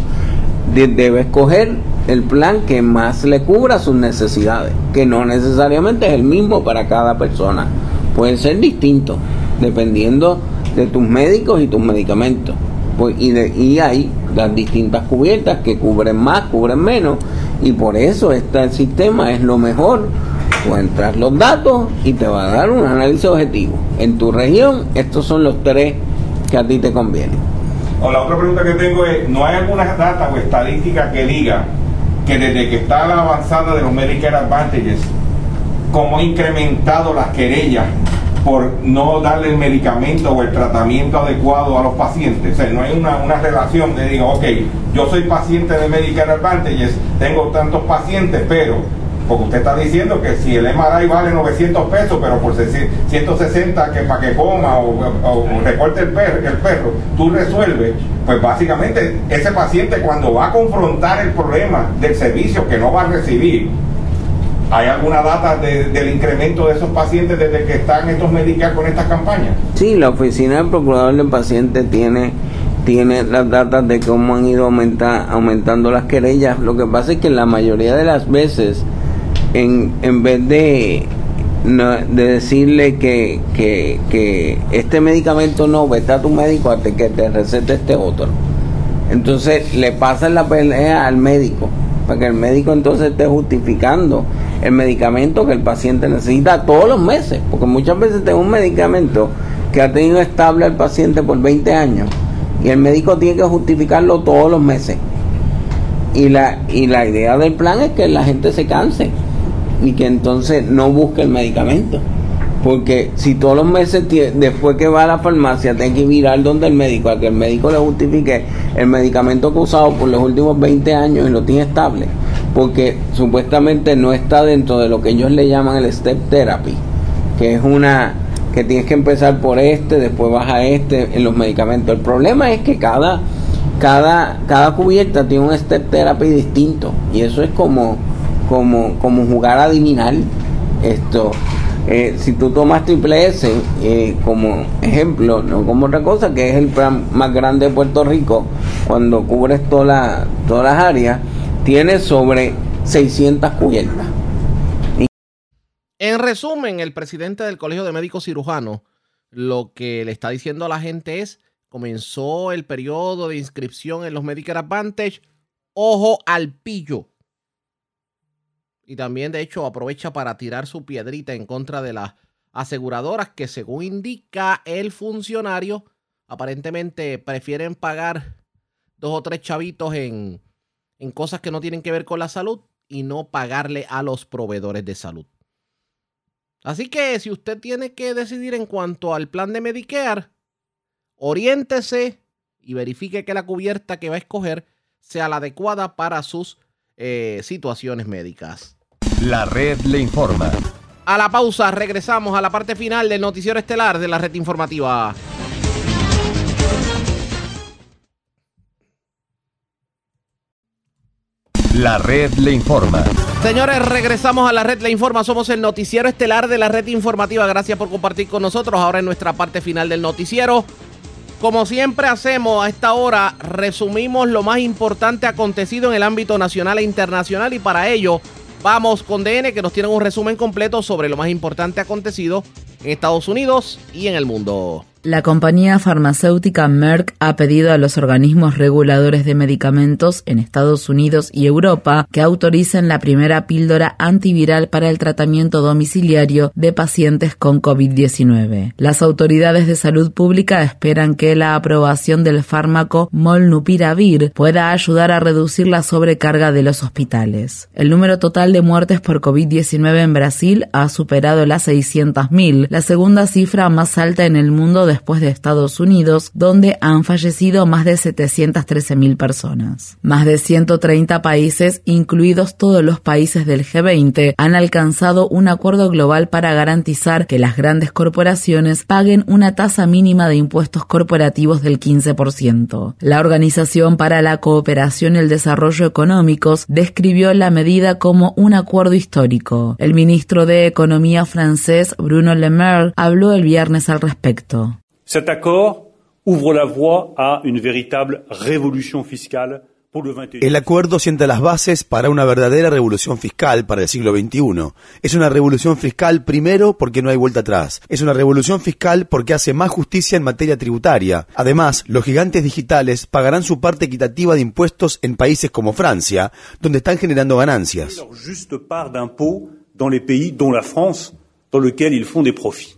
de- debe escoger el plan que más le cubra sus necesidades, que no necesariamente es el mismo para cada persona, pueden ser distintos dependiendo de tus médicos y tus medicamentos. Pues, y, hay las distintas cubiertas que cubren más, cubren menos, y por eso este sistema es lo mejor. Tú entras los datos y te va a dar un análisis objetivo. En tu región, estos son los tres que a ti te convienen. O la otra pregunta que tengo es, ¿no hay alguna data o estadística que diga que desde que está la avanzada de los Medicare Advantages, cómo ha incrementado las querellas por no darle el medicamento o el tratamiento adecuado a los pacientes? O sea, no hay una, una relación de digo, ok, yo soy paciente de Medicare Advantages, tengo tantos pacientes, pero porque usted está diciendo que si el MRI vale 900 pesos, pero por 160 que para que coma o, o- o recorte el perro, el perro, tú resuelves, pues básicamente ese paciente cuando va a confrontar el problema del servicio que no va a recibir, ¿hay alguna data de- del incremento de esos pacientes desde que están estos Medicare con estas campañas? Sí, la oficina del procurador del paciente tiene, tiene las datas de cómo han ido aumenta- aumentando las querellas. Lo que pasa es que la mayoría de las veces, en, en vez de, de decirle que, que, que este medicamento no, vete a tu médico hasta que te recete este otro. Entonces le pasan la pelea al médico, para que el médico entonces esté justificando el medicamento que el paciente necesita todos los meses, porque muchas veces tengo un medicamento que ha tenido estable al paciente por 20 años y el médico tiene que justificarlo todos los meses. Y la, y la idea del plan es que la gente se canse y que entonces no busque el medicamento. Porque si todos los meses, después que va a la farmacia, tiene que mirar donde el médico, a que el médico le justifique el medicamento que ha usado por los últimos 20 años y lo tiene estable, porque supuestamente no está dentro de lo que ellos le llaman el step therapy, que es una que tienes que empezar por este, después vas a este en los medicamentos. El problema es que cada cada cada cubierta tiene un step therapy distinto y eso es como como como jugar a adivinar esto eh, si tú tomas triple S eh, como ejemplo, no como otra cosa, que es el plan más grande de Puerto Rico, cuando cubres toda la- todas las áreas, tiene sobre 600 cubiertas. En resumen, el presidente del Colegio de Médicos Cirujanos lo que le está diciendo a la gente es, comenzó el periodo de inscripción en los Medicare Advantage, ojo al pillo. Y también, de hecho, aprovecha para tirar su piedrita en contra de las aseguradoras que, según indica el funcionario, aparentemente prefieren pagar dos o tres chavitos en, en cosas que no tienen que ver con la salud y no pagarle a los proveedores de salud. Así que si usted tiene que decidir en cuanto al plan de Medicare, oriéntese y verifique que la cubierta que va a escoger sea la adecuada para sus eh, situaciones médicas. La red le informa. a la pausa, regresamos a la parte final del noticiero estelar de la red informativa. La red le informa. Señores, regresamos a la red Le Informa. Somos el noticiero estelar de la red informativa. Gracias por compartir con nosotros. Ahora en nuestra parte final del noticiero. Como siempre hacemos a esta hora, resumimos lo más importante acontecido en el ámbito nacional e internacional y para ello vamos con DN que nos tienen un resumen completo sobre lo más importante acontecido en Estados Unidos y en el mundo. La compañía farmacéutica Merck ha pedido a los organismos reguladores de medicamentos en Estados Unidos y Europa que autoricen la primera píldora antiviral para el tratamiento domiciliario de pacientes con COVID-19. Las autoridades de salud pública esperan que la aprobación del fármaco Molnupiravir pueda ayudar a reducir la sobrecarga de los hospitales. El número total de muertes por COVID-19 en Brasil ha superado las 600.000, la segunda cifra más alta en el mundo después de Estados Unidos, donde han fallecido más de 713.000 personas. Más de 130 países, incluidos todos los países del G20, han alcanzado un acuerdo global para garantizar que las grandes corporaciones paguen una tasa mínima de impuestos corporativos del 15%. La Organización para la Cooperación y el Desarrollo Económicos describió la medida como un acuerdo histórico. El ministro de Economía francés, Bruno Le Maire, habló el viernes al respecto. Cet accord ouvre la voie à une véritable révolution fiscale El acuerdo sienta las bases para una verdadera revolución fiscal para el siglo XXI. Es una revolución fiscal primero porque no hay vuelta atrás. Es una revolución fiscal porque hace más justicia en materia tributaria. Además, los gigantes digitales pagarán su parte equitativa de impuestos en países como Francia, donde están generando ganancias.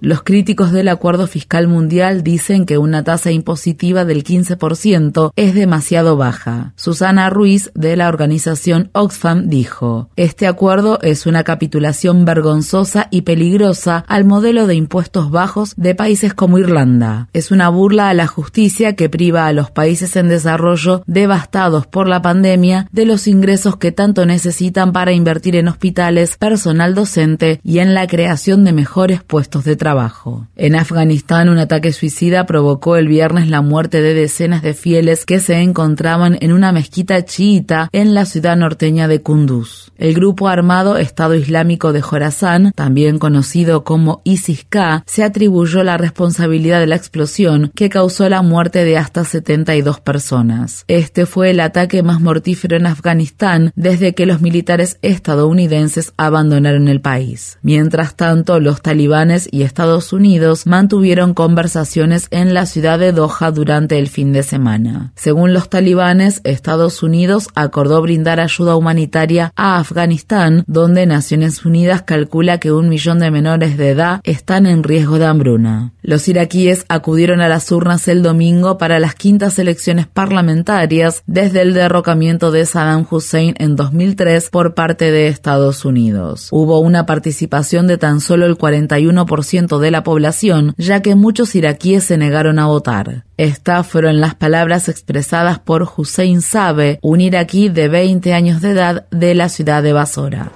Los críticos del acuerdo fiscal mundial dicen que una tasa impositiva del 15% es demasiado baja. Susana Ruiz de la organización Oxfam dijo, este acuerdo es una capitulación vergonzosa y peligrosa al modelo de impuestos bajos de países como Irlanda. Es una burla a la justicia que priva a los países en desarrollo devastados por la pandemia de los ingresos que tanto necesitan para invertir en hospitales, personal docente y en la creación de mejores puestos de trabajo. En Afganistán, un ataque suicida provocó el viernes la muerte de decenas de fieles que se encontraban en una mezquita chiita en la ciudad norteña de Kunduz. El grupo armado Estado Islámico de Jorazán, también conocido como ISIS-K, se atribuyó la responsabilidad de la explosión que causó la muerte de hasta 72 personas. Este fue el ataque más mortífero en Afganistán desde que los militares estadounidenses abandonaron el país. Mientras tanto, los talibanes y Estados Unidos mantuvieron conversaciones en la ciudad de Doha durante el fin de semana. Según los talibanes, Estados Unidos acordó brindar ayuda humanitaria a Afganistán, donde Naciones Unidas calcula que un millón de menores de edad están en riesgo de hambruna. Los iraquíes acudieron a las urnas el domingo para las quintas elecciones parlamentarias desde el derrocamiento de Saddam Hussein en 2003 por parte de Estados Unidos. Hubo una participación de tan solo el 41% de la población, ya que muchos iraquíes se negaron a votar. Estas fueron las palabras expresadas por Hussein Sabe, un iraquí de 20 años de edad de la ciudad de Basora.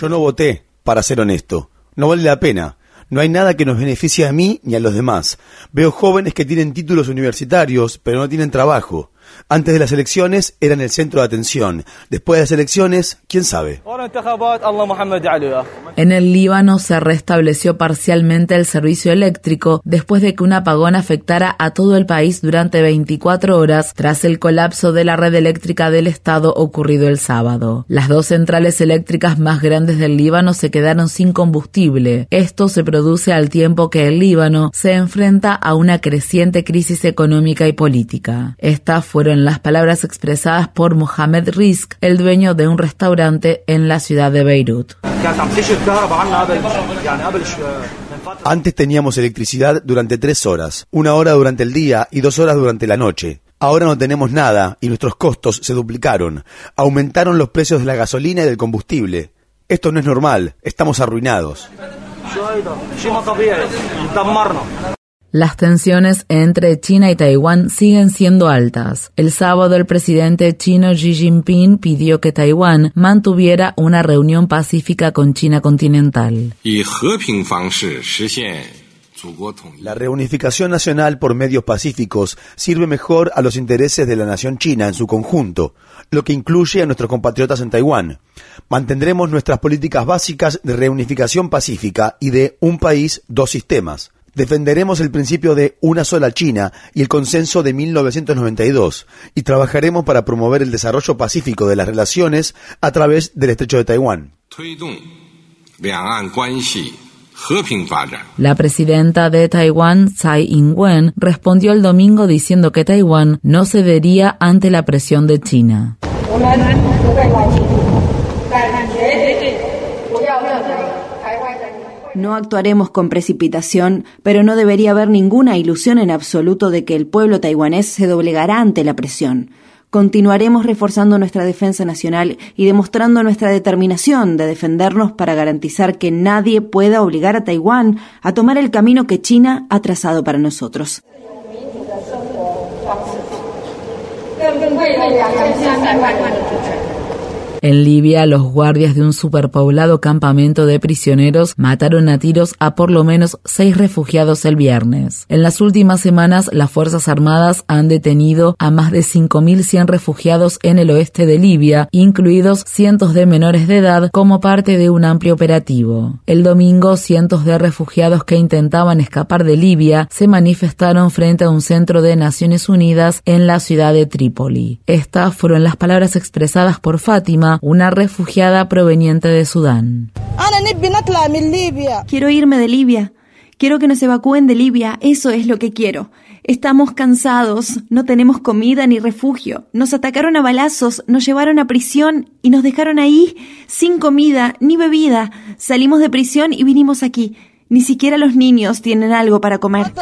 Yo no voté, para ser honesto. No vale la pena. No hay nada que nos beneficie a mí ni a los demás. Veo jóvenes que tienen títulos universitarios, pero no tienen trabajo. Antes de las elecciones eran el centro de atención. Después de las elecciones, quién sabe. En el Líbano se restableció parcialmente el servicio eléctrico después de que un apagón afectara a todo el país durante 24 horas tras el colapso de la red eléctrica del Estado ocurrido el sábado. Las dos centrales eléctricas más grandes del Líbano se quedaron sin combustible. Esto se produce al tiempo que el Líbano se enfrenta a una creciente crisis económica y política. Esta fueron las palabras expresadas por Mohamed Rizk, el dueño de un restaurante en la ciudad de Beirut. Antes teníamos electricidad durante tres horas, una hora durante el día y dos horas durante la noche. Ahora no tenemos nada y nuestros costos se duplicaron. Aumentaron los precios de la gasolina y del combustible. Esto no es normal, estamos arruinados. Las tensiones entre China y Taiwán siguen siendo altas. El sábado el presidente chino Xi Jinping pidió que Taiwán mantuviera una reunión pacífica con China continental. La reunificación nacional por medios pacíficos sirve mejor a los intereses de la nación china en su conjunto, lo que incluye a nuestros compatriotas en Taiwán. Mantendremos nuestras políticas básicas de reunificación pacífica y de un país, dos sistemas. Defenderemos el principio de una sola China y el consenso de 1992 y trabajaremos para promover el desarrollo pacífico de las relaciones a través del estrecho de Taiwán. La presidenta de Taiwán, Tsai Ing-wen, respondió el domingo diciendo que Taiwán no cedería ante la presión de China. No actuaremos con precipitación, pero no debería haber ninguna ilusión en absoluto de que el pueblo taiwanés se doblegará ante la presión. Continuaremos reforzando nuestra defensa nacional y demostrando nuestra determinación de defendernos para garantizar que nadie pueda obligar a Taiwán a tomar el camino que China ha trazado para nosotros. En Libia, los guardias de un superpoblado campamento de prisioneros mataron a tiros a por lo menos seis refugiados el viernes. En las últimas semanas, las Fuerzas Armadas han detenido a más de 5.100 refugiados en el oeste de Libia, incluidos cientos de menores de edad, como parte de un amplio operativo. El domingo, cientos de refugiados que intentaban escapar de Libia se manifestaron frente a un centro de Naciones Unidas en la ciudad de Trípoli. Estas fueron las palabras expresadas por Fátima, una refugiada proveniente de Sudán. Quiero irme de Libia. Quiero que nos evacúen de Libia. Eso es lo que quiero. Estamos cansados, no tenemos comida ni refugio. Nos atacaron a balazos, nos llevaron a prisión y nos dejaron ahí sin comida ni bebida. Salimos de prisión y vinimos aquí. Ni siquiera los niños tienen algo para comer.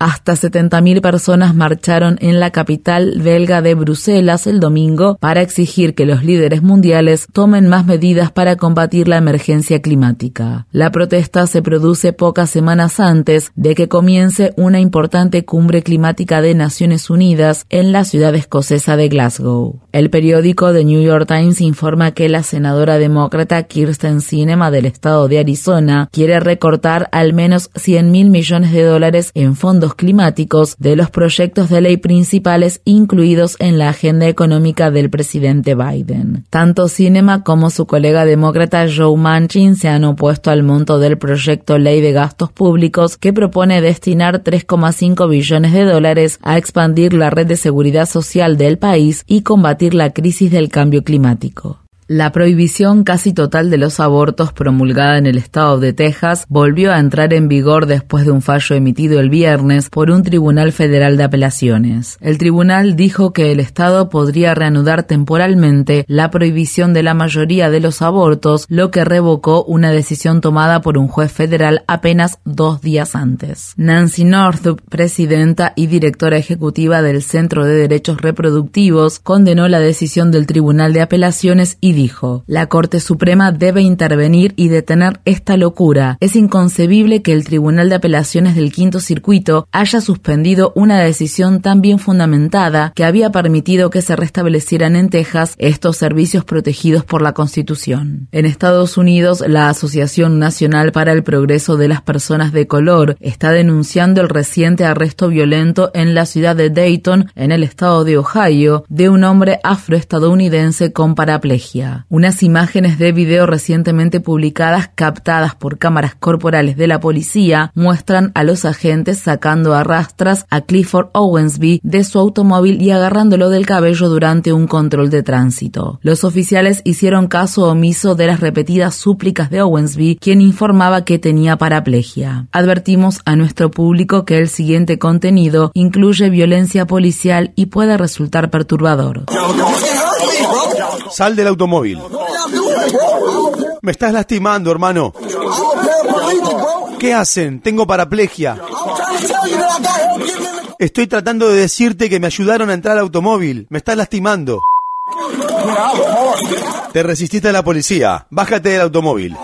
Hasta 70.000 personas marcharon en la capital belga de Bruselas el domingo para exigir que los líderes mundiales tomen más medidas para combatir la emergencia climática. La protesta se produce pocas semanas antes de que comience una importante cumbre climática de Naciones Unidas en la ciudad escocesa de Glasgow. El periódico The New York Times informa que la senadora demócrata Kirsten Sinema del estado de Arizona quiere recortar al menos 100 mil millones de dólares en fondos climáticos de los proyectos de ley principales incluidos en la agenda económica del presidente Biden. Tanto Cinema como su colega demócrata Joe Manchin se han opuesto al monto del proyecto Ley de Gastos Públicos que propone destinar 3,5 billones de dólares a expandir la red de seguridad social del país y combatir la crisis del cambio climático. La prohibición casi total de los abortos promulgada en el estado de Texas volvió a entrar en vigor después de un fallo emitido el viernes por un tribunal federal de apelaciones. El tribunal dijo que el estado podría reanudar temporalmente la prohibición de la mayoría de los abortos, lo que revocó una decisión tomada por un juez federal apenas dos días antes. Nancy Northup, presidenta y directora ejecutiva del Centro de Derechos Reproductivos, condenó la decisión del tribunal de apelaciones y dijo, la Corte Suprema debe intervenir y detener esta locura. Es inconcebible que el Tribunal de Apelaciones del Quinto Circuito haya suspendido una decisión tan bien fundamentada que había permitido que se restablecieran en Texas estos servicios protegidos por la Constitución. En Estados Unidos, la Asociación Nacional para el Progreso de las Personas de Color está denunciando el reciente arresto violento en la ciudad de Dayton, en el estado de Ohio, de un hombre afroestadounidense con paraplegia. Unas imágenes de video recientemente publicadas captadas por cámaras corporales de la policía muestran a los agentes sacando a rastras a Clifford Owensby de su automóvil y agarrándolo del cabello durante un control de tránsito. Los oficiales hicieron caso omiso de las repetidas súplicas de Owensby, quien informaba que tenía paraplegia. Advertimos a nuestro público que el siguiente contenido incluye violencia policial y puede resultar perturbador. Sal del automóvil. Me estás lastimando, hermano. ¿Qué hacen? Tengo paraplegia. Estoy tratando de decirte que me ayudaron a entrar al automóvil. Me estás lastimando. Te resististe a la policía. Bájate del automóvil.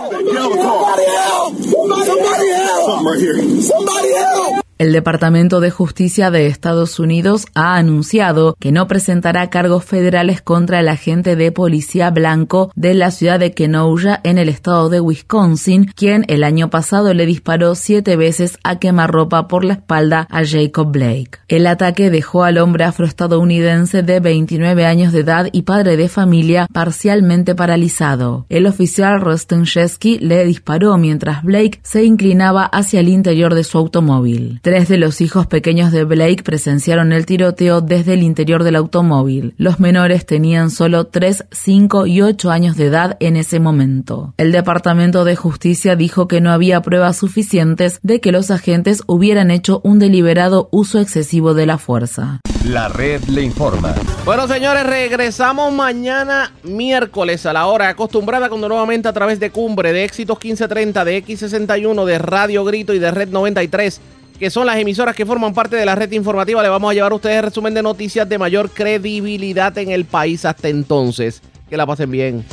El Departamento de Justicia de Estados Unidos ha anunciado que no presentará cargos federales contra el agente de policía blanco de la ciudad de Kenosha en el estado de Wisconsin, quien el año pasado le disparó siete veces a quemarropa por la espalda a Jacob Blake. El ataque dejó al hombre afroestadounidense de 29 años de edad y padre de familia parcialmente paralizado. El oficial Rustin Shesky le disparó mientras Blake se inclinaba hacia el interior de su automóvil. Tres de los hijos pequeños de Blake presenciaron el tiroteo desde el interior del automóvil. Los menores tenían solo 3, 5 y 8 años de edad en ese momento. El Departamento de Justicia dijo que no había pruebas suficientes de que los agentes hubieran hecho un deliberado uso excesivo de la fuerza. La red le informa. Bueno, señores, regresamos mañana miércoles a la hora acostumbrada cuando nuevamente a través de Cumbre, de Éxitos 1530, de X61, de Radio Grito y de Red 93 que son las emisoras que forman parte de la red informativa. Le vamos a llevar a ustedes resumen de noticias de mayor credibilidad en el país hasta entonces. Que la pasen bien.